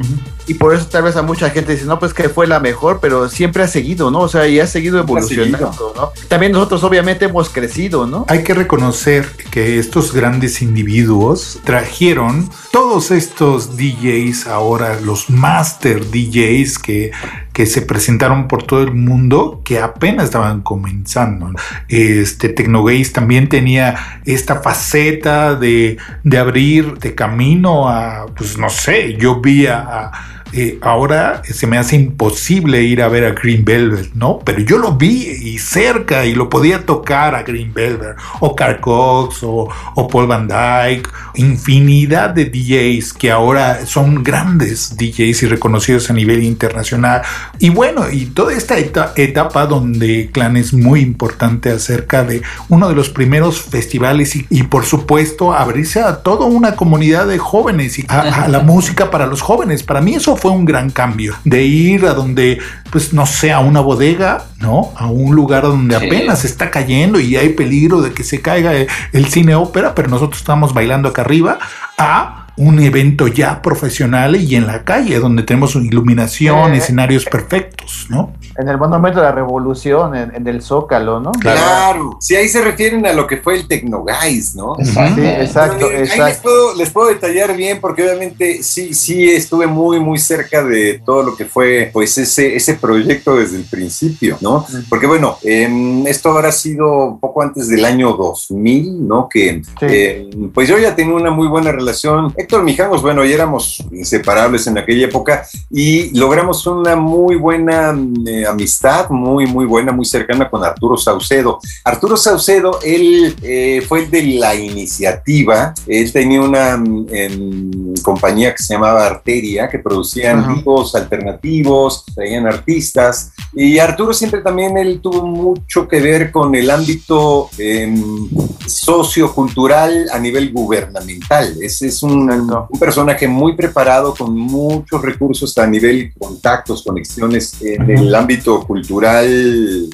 Y por eso tal vez a mucha gente dice, no, pues que fue la mejor, pero siempre ha seguido, ¿no? O sea, y ha seguido ha evolucionando, ¿no? También nosotros obviamente hemos crecido, ¿no? Hay que reconocer que estos grandes individuos trajeron todos estos DJs, ahora los master DJs que, que se presentaron por todo el mundo, que apenas estaban comenzando. Este Tecnogaze también tenía esta faceta de, de abrir de camino a, pues no sé, yo vi a- a eh, ahora se me hace imposible ir a ver a Green Velvet, ¿no? Pero yo lo vi y cerca y lo podía tocar a Green Velvet, o Carl Cox, o, o Paul Van Dyke, infinidad de DJs que ahora son grandes DJs y reconocidos a nivel internacional. Y bueno, y toda esta eta- etapa donde Clan es muy importante acerca de uno de los primeros festivales y, y por supuesto abrirse a toda una comunidad de jóvenes y a, a la música para los jóvenes. Para mí eso fue un gran cambio, de ir a donde, pues no sé, a una bodega, ¿no? A un lugar donde Sí. apenas está cayendo y hay peligro de que se caiga el, el cine ópera, pero nosotros estamos bailando acá arriba, a un evento ya profesional y en la calle, donde tenemos iluminación, Eh, escenarios perfectos, ¿no? En el Monumento de la Revolución, en, en el Zócalo, ¿no? Claro. Sí, ahí se refieren a lo que fue el Tecnoguys, ¿no? Exacto. Sí, exacto, eh, Ahí les exacto. puedo, les puedo detallar bien porque obviamente sí, sí estuve muy, muy cerca de todo lo que fue pues ese, ese proyecto desde el principio, ¿no? Porque bueno, em, esto habrá sido poco antes del año 2000, ¿no? Que Sí. eh, pues yo ya tenía una muy buena relación. Héctor Mijangos, bueno, ya éramos inseparables en aquella época y logramos una muy buena mm, eh, amistad, muy, muy buena, muy cercana con Arturo Saucedo. Arturo Saucedo, él eh, fue el de la iniciativa. Él tenía una mm, em, compañía que se llamaba Arteria, que producían Ajá. vivos alternativos, traían artistas. Y Arturo siempre también él tuvo mucho que ver con el ámbito eh, sociocultural a nivel gubernamental. Es, es un, un, personaje muy preparado, con muchos recursos a nivel contactos, conexiones en el ámbito cultural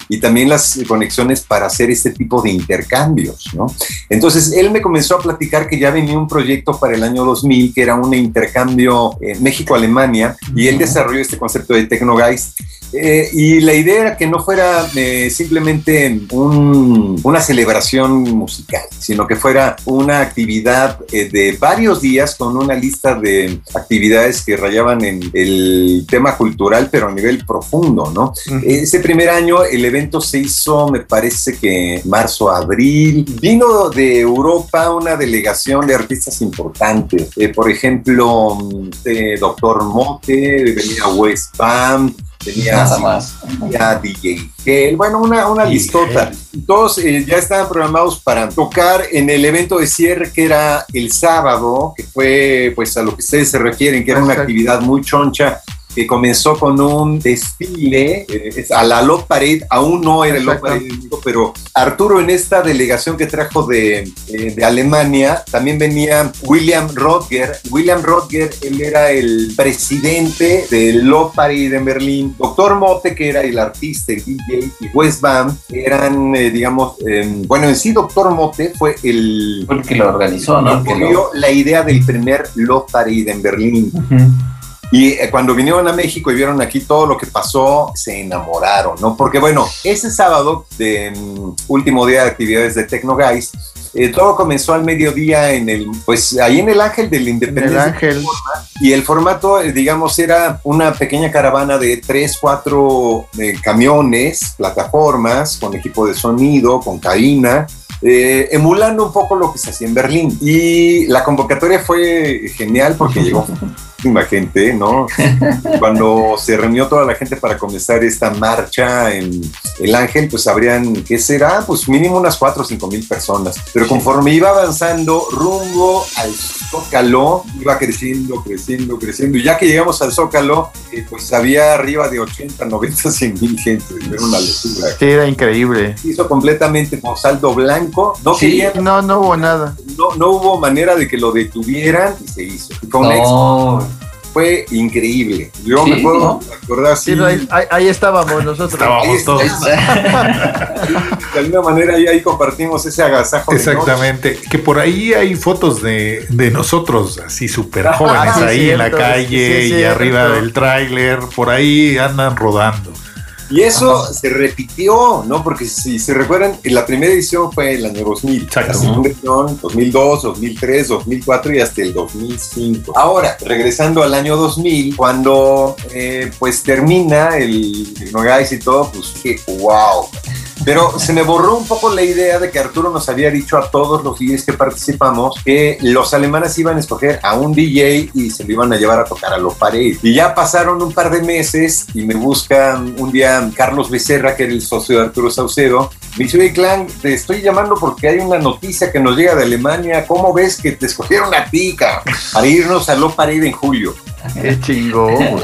y también las conexiones para hacer este tipo de intercambios. ¿no? Entonces él me comenzó a platicar que ya venía un proyecto para el año 2000 que era un intercambio México-Alemania y él desarrolló este concepto de Technogeist. Eh, y la idea era que no fuera eh, simplemente un, una celebración musical, sino que fuera una actividad eh, de varios días con una lista de actividades que rayaban en el tema cultural, pero a nivel profundo, ¿no? Uh -huh. Ese primer año el evento se hizo, me parece que marzo, abril. Vino de Europa una delegación de artistas importantes, eh, por ejemplo, Doctor Mote, venía West Bam, tenía, Nada más. tenía DJ Hell, bueno, una, una listota. Todos eh, ya estaban programados para tocar en el evento de cierre que era el sábado, que fue pues a lo que ustedes se refieren, que era una actividad muy choncha que comenzó con un desfile eh, a la Lot Parade, aún no era el Lot Parade, pero Arturo en esta delegación que trajo de, eh, de Alemania, también venía William Rodger. William Rodger, él era el presidente del Lot Parade en Berlín. Doctor Mote, que era el artista, el DJ, y West Bam, eran, eh, digamos, bueno, en sí Doctor Mote fue el... Fue el que lo organizó, ¿no? El que dio la idea del primer Lot Parade en Berlín. Uh -huh. Y eh, cuando vinieron a México y vieron aquí todo lo que pasó, se enamoraron, ¿no? Porque bueno, ese sábado, de um, último día de actividades de Tecnoguys, eh, todo comenzó al mediodía en el, pues ahí en el Ángel de la Independencia. El Ángel. Y el formato, eh, digamos, era una pequeña caravana de tres, cuatro eh, camiones, plataformas, con equipo de sonido, con cabina, eh, emulando un poco lo que se hacía en Berlín. Y la convocatoria fue genial porque llegó gente, ¿no? Cuando se reunió toda la gente para comenzar esta marcha en El Ángel, pues habrían, ¿qué será? Pues mínimo unas 4 o 5 mil personas. Pero conforme iba avanzando rumbo al Zócalo, iba creciendo, creciendo, creciendo. Y ya que llegamos al Zócalo, eh, pues había arriba de 80, 90, 100 mil gente. Era una locura. Sí, era increíble. Hizo completamente con saldo blanco. No sí, querían, no, no hubo nada. No, no hubo manera de que lo detuvieran y se hizo. Y fue un No. Fue increíble. Yo Sí, me puedo ¿no? acordar así. Sí, ahí, ahí- ahí estábamos nosotros. Estábamos todos. De alguna manera ahí, ahí compartimos ese agasajo. de Exactamente, que por ahí hay fotos de, de nosotros así súper jóvenes sí, ahí en la calle sí, y cierto. arriba del tráiler, por ahí andan rodando. Y eso se repitió, ¿no? Porque si se recuerdan, la primera edición fue el año 2000. Exacto. La segunda edición, 2002, 2003, 2004 y hasta el 2005. Ahora, regresando al año 2000, cuando eh, pues termina el Guys y todo, pues dije, wow. Pero se me borró un poco la idea de que Arturo nos había dicho a todos los DJs que participamos que los alemanes iban a escoger a un DJ y se lo iban a llevar a tocar a los paredes. Y ya pasaron un par de meses y me buscan un día Carlos Becerra, que era el socio de Arturo Saucedo. Me dice, oye, Clan, te estoy llamando porque hay una noticia que nos llega de Alemania. ¿Cómo ves que te escogieron a ti, para irnos a Lo Parade en julio? Qué chingón.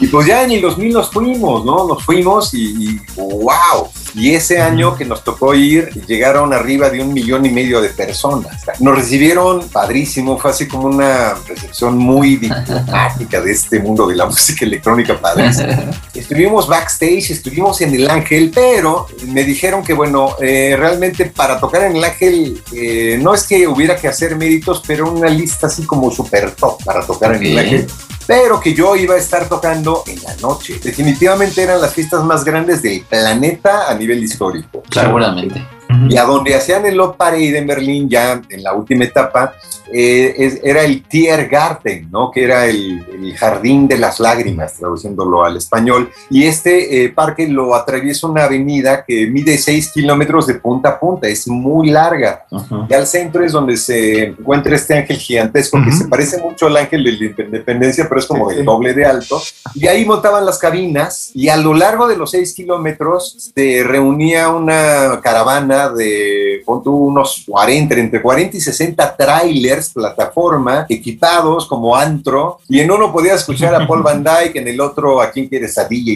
Y pues ya en el 2000 nos fuimos, ¿no? Nos fuimos y, y wow. Y ese año que nos tocó ir, llegaron arriba de un millón y medio de personas. Nos recibieron padrísimo, fue así como una recepción muy diplomática de este mundo de la música electrónica padrísimo. Estuvimos backstage, estuvimos en el Ángel, pero me dijeron que bueno, eh, realmente para tocar en el Ángel eh, no es que hubiera que hacer méritos, pero una lista así como super top para tocar en el. Ángel pero que yo iba a estar tocando en la noche. Definitivamente eran las fiestas más grandes del planeta a nivel histórico. Seguramente. Y a donde hacían el Parade en Berlín, ya en la última etapa, eh, es- era el Tiergarten, ¿no? Que era el, el jardín de las lágrimas, traduciéndolo al español. Y este eh, parque lo atraviesa una avenida que mide 6 kilómetros de punta a punta, es muy larga. Ujú. Y al centro es donde se encuentra este ángel gigantesco que Ujú. se parece mucho al ángel de la independencia, pero es como Sí, el sí. doble de alto. Y ahí montaban las cabinas y a lo largo de los seis kilómetros se reunía una caravana de, pon tú, unos 40, entre 40 y 60 trailers, plataforma, equipados como antro, y en uno podía escuchar a Paul Van Dyke, en el otro a quien quieres a DJ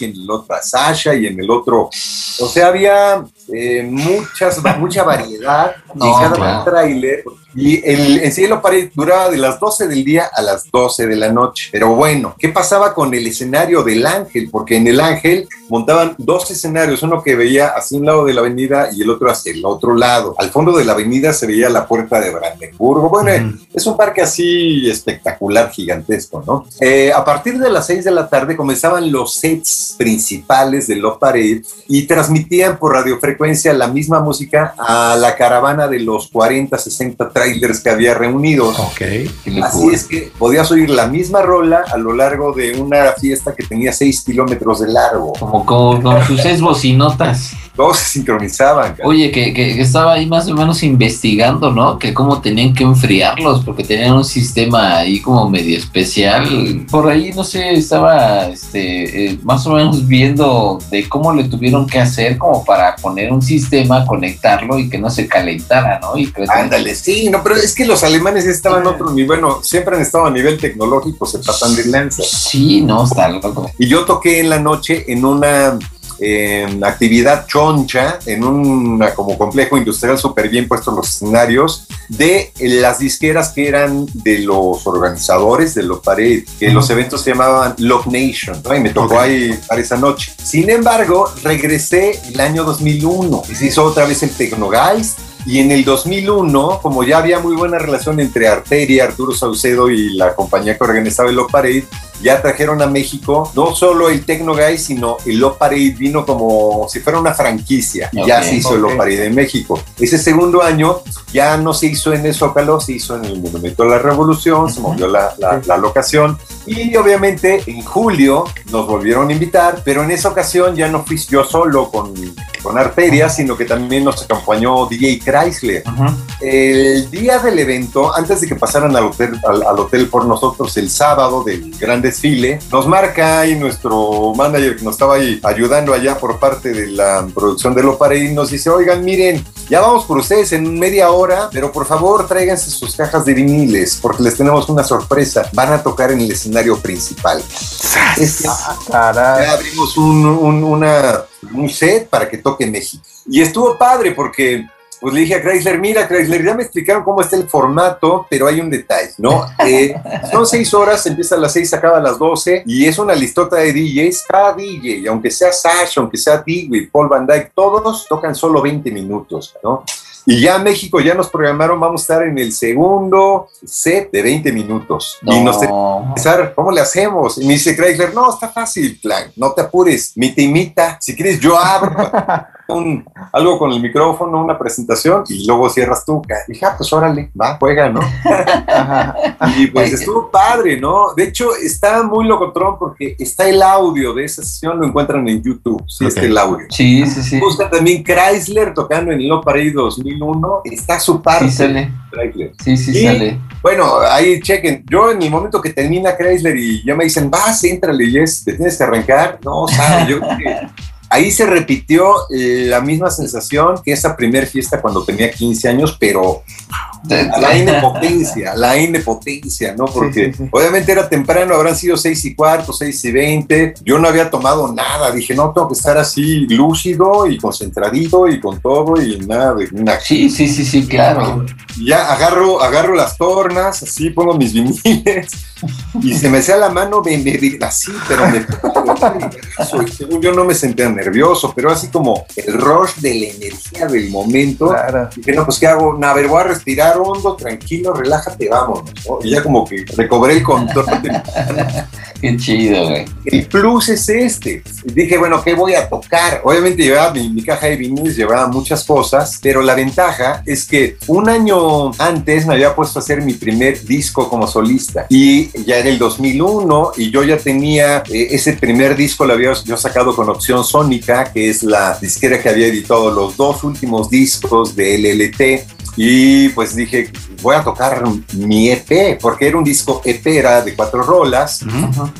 y en el otro a Sasha, y en el otro, o sea, había eh, muchas, mucha variedad No, en cada claro. tráiler. Y el, en Cielo Pared duraba de las 12 del día a las 12 de la noche. Pero bueno, ¿qué pasaba con el escenario del Ángel? Porque en el Ángel montaban dos escenarios, uno que veía hacia un lado de la avenida y el otro hacia el otro lado. Al fondo de la avenida se veía la puerta de Brandenburgo. Bueno, es un parque así espectacular, gigantesco, ¿no? Eh, a partir de las 6 de la tarde comenzaban los sets principales de Love Parade y transmitían por radiofrecuencia la misma música a la caravana de los 40, 60 trailers que había reunidos. Ok. Qué Así es que podías oír la misma rola a lo largo de una fiesta que tenía 6 kilómetros de largo. Como con, con sus seis bocinotas. Todos se sincronizaban. cara. Oye, que, que- que estaba ahí más o menos investigando, ¿no? Que cómo tenían que enfriarlos, porque tenían un sistema ahí como medio especial. Por ahí, no sé, estaba este, eh, más o menos viendo de cómo le tuvieron que hacer como para poner un sistema, conectarlo y que no se calentara, ¿no? Y que Ándale, sí, no, pero es que los alemanes ya estaban a otro nivel, bueno, siempre han estado a nivel tecnológico, se pasan de lanza. Sí, no, está loco. Y yo toqué en la noche en una eh, actividad choncha, en un como complejo industrial súper bien puestos los escenarios, de las disqueras que eran de los organizadores de los Pared, que los eventos se llamaban Love Nation, ¿no? y me tocó ahí para esa noche. Sin embargo, regresé el año 2001 y se hizo otra vez el Tecnogeist. Y en el 2001, como ya había muy buena relación entre Arteria, Arturo Saucedo y la compañía que organizaba el Love ya trajeron a México no solo el Tecno Guy, sino el Love Parade vino como si fuera una franquicia. Y ya se hizo el Love Parade en México. Ese segundo año ya no se hizo en el Zócalo, se hizo en el Monumento a la Revolución, se movió la, la- la locación. Y obviamente en julio nos volvieron a invitar, pero en esa ocasión ya no fui yo solo con, con Arteria, sino que también nos acompañó DJ Chrysler. Ajá. El día del evento, antes de que pasaran al hotel, al, al hotel por nosotros el sábado del gran desfile, nos marca ahí nuestro manager que nos estaba ahí ayudando allá por parte de la producción de Lo y nos dice, oigan, miren, ya vamos por ustedes en media hora, pero por favor tráiganse sus cajas de viniles porque les tenemos una sorpresa. Van a tocar en el escenario principal. Es Caray. ya abrimos un, un- una- un set para que toque México. Y estuvo padre porque pues le dije a Chrysler, mira Chrysler, ya me explicaron cómo está el formato, pero hay un detalle, ¿no? Eh, son seis horas, empieza a las seis, acaba a las doce, y es una listota de DJs. Cada DJ, aunque sea Sasha, aunque sea Digby, Paul Van Dyke, todos tocan solo 20 minutos, ¿no? Y ya México ya nos programaron, vamos a estar en el segundo set de 20 minutos. Y nos No. empezar, ¿cómo le hacemos? Y me dice Chrysler, no, está fácil, plan, no te apures, mi te imita, si quieres yo abro un- algo con el micrófono, una presentación y luego cierras tú. Y dije, ah, pues órale, va, juega, ¿no? Y pues estuvo padre, ¿no? De hecho, está muy locotrón porque está el audio de esa sesión, lo encuentran en YouTube, sí, Ok. está el audio. Sí, sí, sí. Busca también Chrysler tocando en Love Parade 2001, está su parte. Sí sale. Chrysler. Sí, sí Y- sale. Bueno, ahí chequen. Yo en el momento que termina Chrysler y ya me dicen, vas, éntrale, Jess, te tienes que arrancar. No, sabe, yo creo que ahí se repitió la misma sensación que esa primer fiesta cuando tenía 15 años, pero la N potencia, la N potencia, ¿no? Porque sí, sí. obviamente era temprano, habrán sido seis y cuarto, seis y veinte. Yo no había tomado nada. Dije, no, tengo que estar así lúcido y concentradito y con todo y nada de Sí, sí, sí, sí, claro. ya agarro, agarro las tornas, así pongo mis viniles y se me hacía la mano me, me- así, pero me según yo no me sentía nervioso, pero así como el rush de la energía del momento. Claro. Dije, no, pues ¿qué hago? No, a ver, voy a respirar hondo, tranquilo, relájate, vámonos. ¿no? Y ya como que recobré el control. Qué chido, güey. El plus es este. Dije, bueno, ¿qué voy a tocar? Obviamente llevaba mi, mi caja de viniles, llevaba muchas cosas, pero la ventaja es que un año antes me había puesto a hacer mi primer disco como solista y ya era el 2001 y yo ya tenía eh, ese primer disco, lo había yo sacado con Opción Sónica, que es la disquera que había editado los dos últimos discos de LLT y pues dije, voy a tocar mi EP, porque era un disco EP, era de cuatro rolas. Ajá.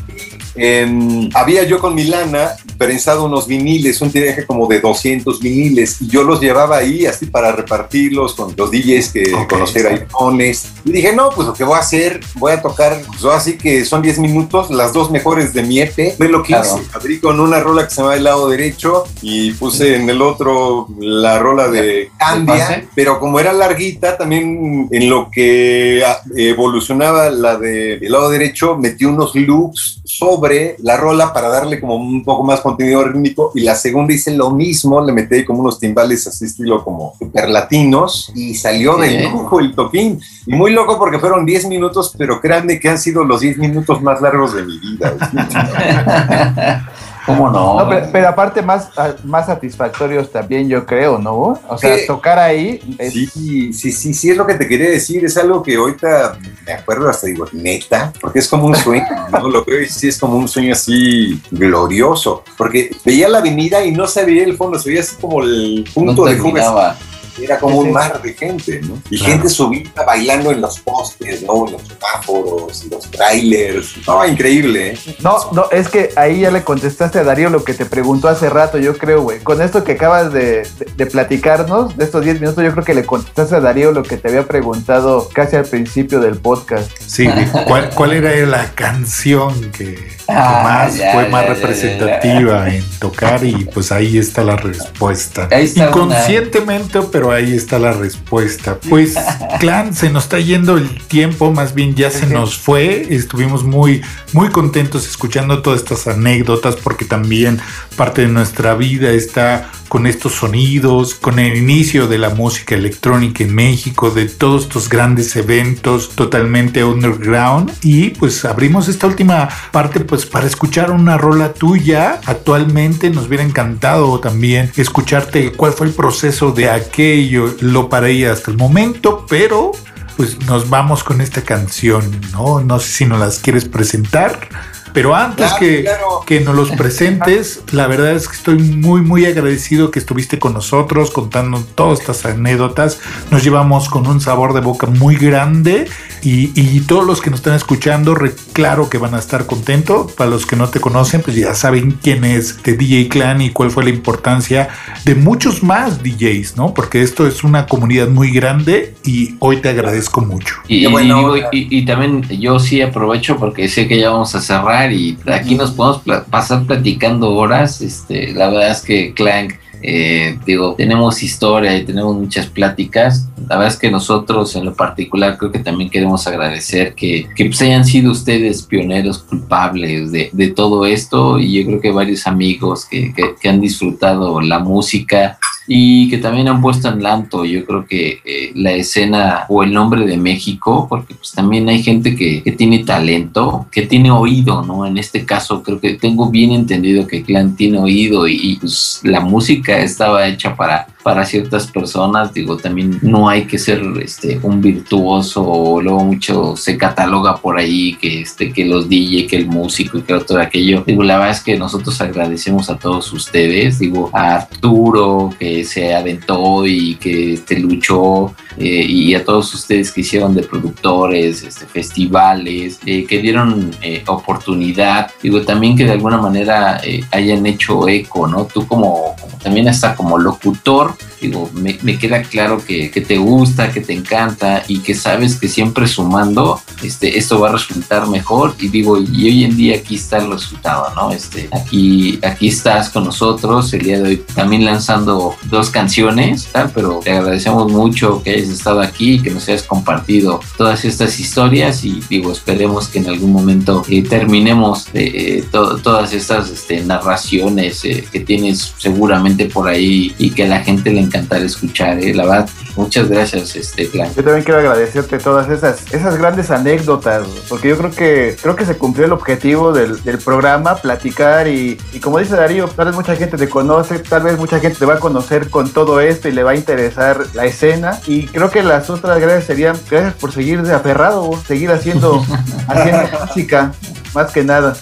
Eh, había yo con mi lana prensado unos viniles, un tiraje como de 200 viniles, y yo los llevaba ahí así para repartirlos con los DJs que Ok. conocer iPhones. Y dije, no, pues lo que voy a hacer, voy a tocar, pues así que son 10 minutos, las dos mejores de mi EP. Fue lo que Claro. hice. Abrí con una rola que se llama El lado derecho y puse en el otro la rola de pase? pero como era larguita, también en lo que ah, evolucionaba la de el lado derecho, metí unos loops sobre la rola para darle como un poco más contenido rítmico y la segunda hice lo mismo, le metí como unos timbales así estilo como super latinos y salió Sí. de lujo el toquín. Y muy loco porque fueron 10 minutos, pero créanme que han sido los 10 minutos más largos de mi vida. ¿Cómo no? No, pero, pero aparte más, ah, más satisfactorios también yo creo, ¿no? O sea, Sí. tocar ahí es- Sí, sí, sí, sí, es lo que te quería decir. Es algo que ahorita me acuerdo hasta digo, neta, porque es como un sueño, ¿no? Lo veo y sí es como un sueño así glorioso. Porque veía la avenida y no se veía el fondo, se veía así como el no punto de fuga. Era como Sí. un mar de gente, ¿no? Y Claro. gente subida bailando en los postes, ¿no? En los semáforos, en los trailers. No, increíble, ¿eh? No, no, es que ahí ya le contestaste a Darío lo que te preguntó hace rato, yo creo, güey. Con esto que acabas de, de- de platicarnos, de estos 10 minutos, yo creo que le contestaste a Darío lo que te había preguntado casi al principio del podcast. Sí, ¿cuál, cuál era la canción que, que Ah, más ya, fue ya, más ya, ya, representativa en tocar? Y pues ahí está la respuesta. Ahí está Inconscientemente, pero ahí está la respuesta. Pues, Clan, se nos está yendo el tiempo, más bien ya se nos fue. Estuvimos muy, muy contentos escuchando todas estas anécdotas porque también parte de nuestra vida está con estos sonidos, con el inicio de la música electrónica en México, de todos estos grandes eventos totalmente underground y pues abrimos esta última parte pues para escuchar una rola tuya. Actualmente nos hubiera encantado también escucharte cuál fue el proceso de aquello, lo paraí hasta el momento, pero pues nos vamos con esta canción, ¿no? No sé si nos las quieres presentar. Pero antes Claro, que, claro. que nos los presentes, la verdad es que estoy muy, muy agradecido que estuviste con nosotros contando todas estas anécdotas. Nos llevamos con un sabor de boca muy grande y, y todos los que nos están escuchando, re- claro que van a estar contentos. Para los que no te conocen, pues ya saben quién es de DJ Clan y cuál fue la importancia de muchos más DJs, ¿no? Porque esto es una comunidad muy grande y hoy te agradezco mucho. Y, onda. y- y también yo sí aprovecho porque sé que ya vamos a cerrar y aquí nos podemos pasar platicando horas. Este, la verdad es que Clank, eh, digo, tenemos historia y tenemos muchas pláticas. La verdad es que nosotros en lo particular creo que también queremos agradecer que, que pues hayan sido ustedes pioneros culpables de, de todo esto y yo creo que varios amigos que, que- que han disfrutado la música y que también han puesto en lanto, yo creo que eh, la escena o el nombre de México, porque pues también hay gente que, que tiene talento, que tiene oído, ¿no? En este caso creo que tengo bien entendido que Clan tiene oído y, y, pues la música estaba hecha para para ciertas personas, digo, también no hay que ser este un virtuoso luego mucho se cataloga por ahí que este que los DJ, que el músico y que otro aquello. Digo, la verdad es que nosotros agradecemos a todos ustedes, digo, a Arturo que se aventó y que este luchó eh, y a todos ustedes que hicieron de productores, este, festivales, eh, que dieron eh, oportunidad, digo, también que de alguna manera eh, hayan hecho eco, ¿no? Tú como también hasta como locutor, digo, me, me queda claro que, que, te gusta, que te encanta y que sabes que siempre sumando, este, esto va a resultar mejor y digo, y hoy en día aquí está el resultado, ¿no? Este, aquí, aquí estás con nosotros el día de hoy también lanzando dos canciones, tal, pero te agradecemos mucho que hayas estado aquí que nos hayas compartido todas estas historias y digo, esperemos que en algún momento eh, terminemos eh, to todas estas este, narraciones eh, que tienes seguramente por ahí y que a la gente le encantará escuchar, eh. la verdad, muchas gracias, este plan. Yo también quiero agradecerte todas esas, esas grandes anécdotas, porque yo creo que creo que se cumplió el objetivo del, del programa, platicar y, y, como dice Darío, tal vez mucha gente te conoce, tal vez mucha gente te va a conocer con todo esto y le va a interesar la escena. Y creo que las otras gracias serían gracias por seguir de aferrado, seguir haciendo, haciendo música, más que nada.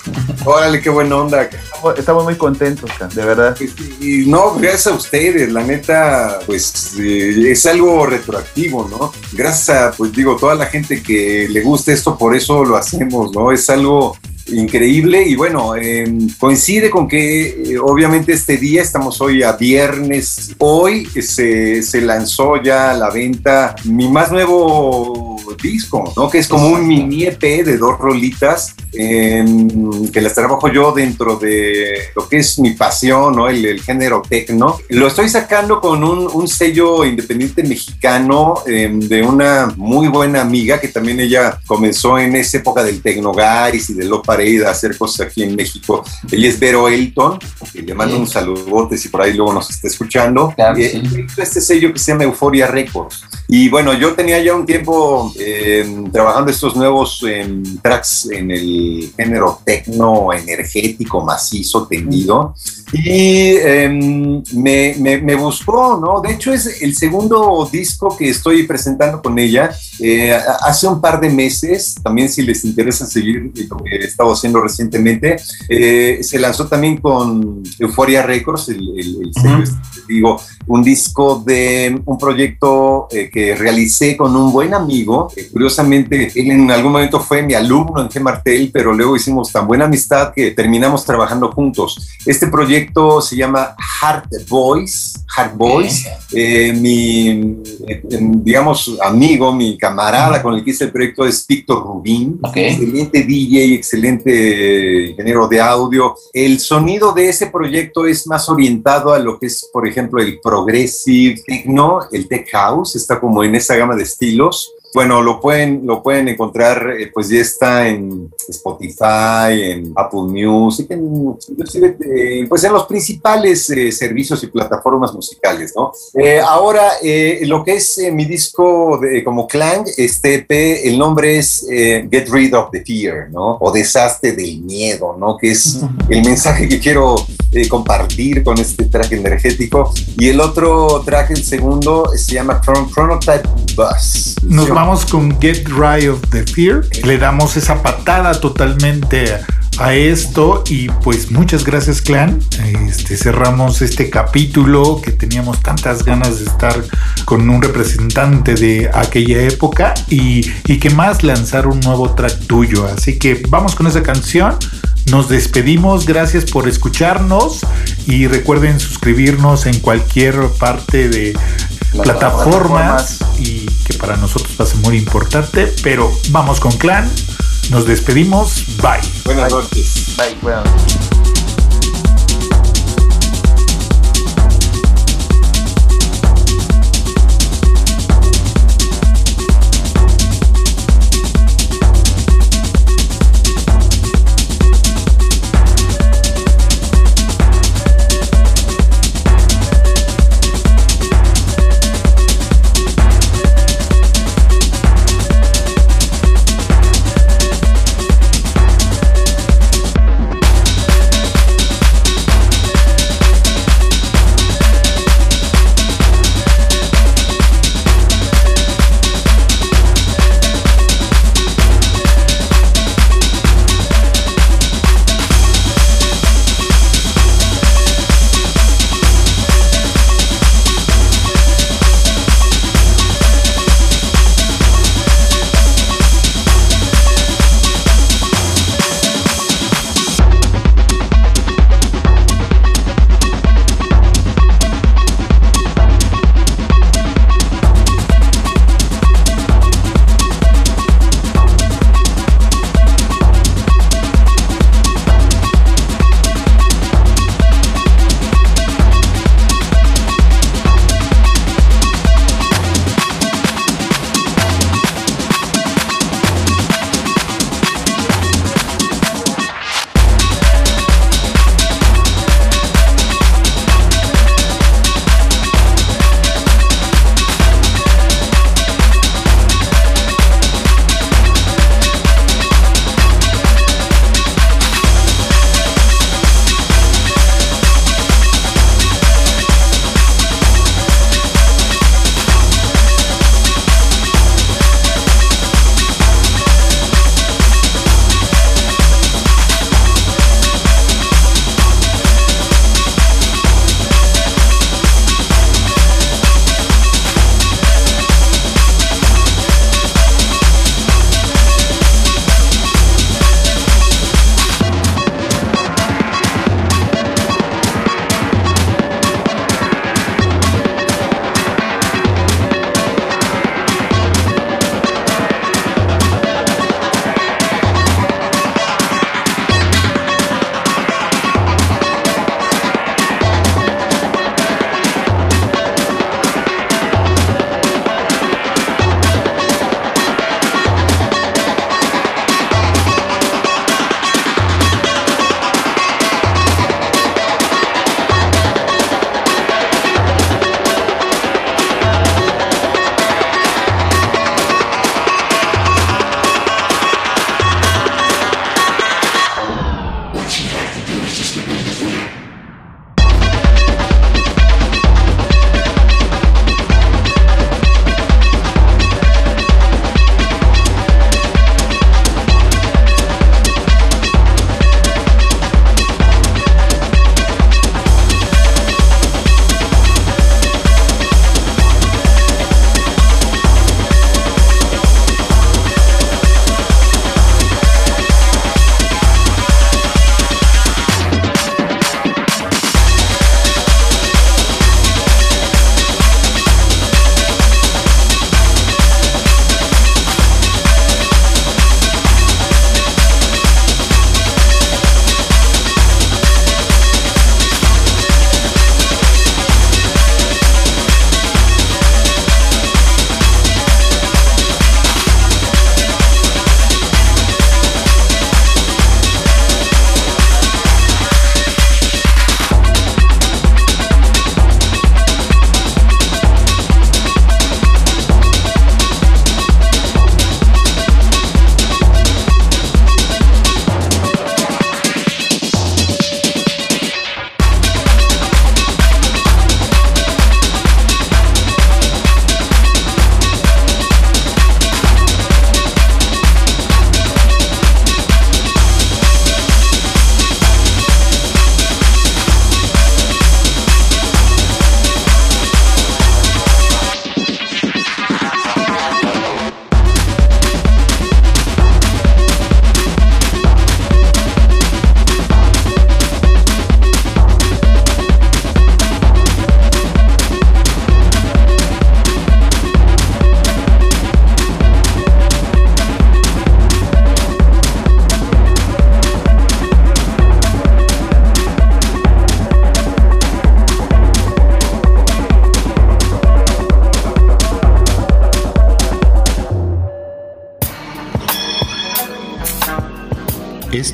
Órale, qué buena onda. Estamos, estamos muy contentos, de verdad. Y, y no, gracias a ustedes, la neta, pues eh, es algo retroactivo, ¿no? Gracias a, pues digo, toda la gente que le gusta esto, por eso lo hacemos, ¿no? Es algo increíble y bueno, eh, coincide con que eh, obviamente este día, estamos hoy a viernes, hoy se, se lanzó ya a la venta mi más nuevo disco, ¿no? Que es como un mini EP de dos rolitas em, que las trabajo yo dentro de lo que es mi pasión, ¿no? El, el género tecno. Lo estoy sacando con un, un sello independiente mexicano em, de una muy buena amiga que también ella comenzó en esa época del Tecnogaris y de Parade a hacer cosas aquí en México. Ella es Vero Elton, y le mando un saludote si por ahí luego nos está escuchando. Claro, Y, sí. eh, este sello que se llama Euphoria Records. Y bueno, yo tenía ya un tiempo eh, trabajando estos nuevos em, tracks en el género tecno energético, macizo, tendido. Y em, me, me- me buscó, ¿no? De hecho, es el segundo disco que estoy presentando con ella. Eh, hace un par de meses, también si les interesa seguir lo que he estado haciendo recientemente, eh, se lanzó también con Euphoria Records, el, el- el sello, Ujú. este, digo, un disco de un proyecto eh, que realicé con un buen amigo. Eh, curiosamente, él en algún momento fue mi alumno en Gemartel, pero luego hicimos tan buena amistad que terminamos trabajando juntos. Este proyecto se llama Heart Boys. Heart Boys. Eh, mi, eh, digamos, amigo, mi camarada con el que hice el proyecto es Víctor Rubín. Ok. Excelente DJ, excelente ingeniero de audio. El sonido de ese proyecto es más orientado a lo que es, por ejemplo, el progressive techno, el tech house, está como en esa gama de estilos. Bueno, lo pueden, lo pueden encontrar, eh, pues ya está en Spotify, en Apple Music, en, eh, pues en los principales eh, servicios y plataformas musicales, ¿no? Eh, ahora, lo que es mi disco de, como Clang, este EP, el nombre es Get Rid of the Fear, ¿no? O Deshazte del Miedo, ¿no? Que es el mensaje que quiero eh, compartir con este track energético. Y el otro track, el segundo, se llama Chron- Chronotype Bus. Nos vamos con Get Rid of the Fear. Le damos esa patada totalmente a esto y pues muchas gracias clan. Este, cerramos este capítulo que teníamos tantas ganas de estar con un representante de aquella época y, y que más lanzar un nuevo track tuyo. Así que vamos con esa canción. Nos despedimos, gracias por escucharnos y recuerden suscribirnos en cualquier parte de plataformas y que para nosotros va a ser muy importante, pero vamos con Clan, nos despedimos, bye. Buenas noches. Bye, bueno.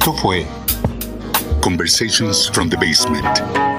Esto fue Conversations from the Basement.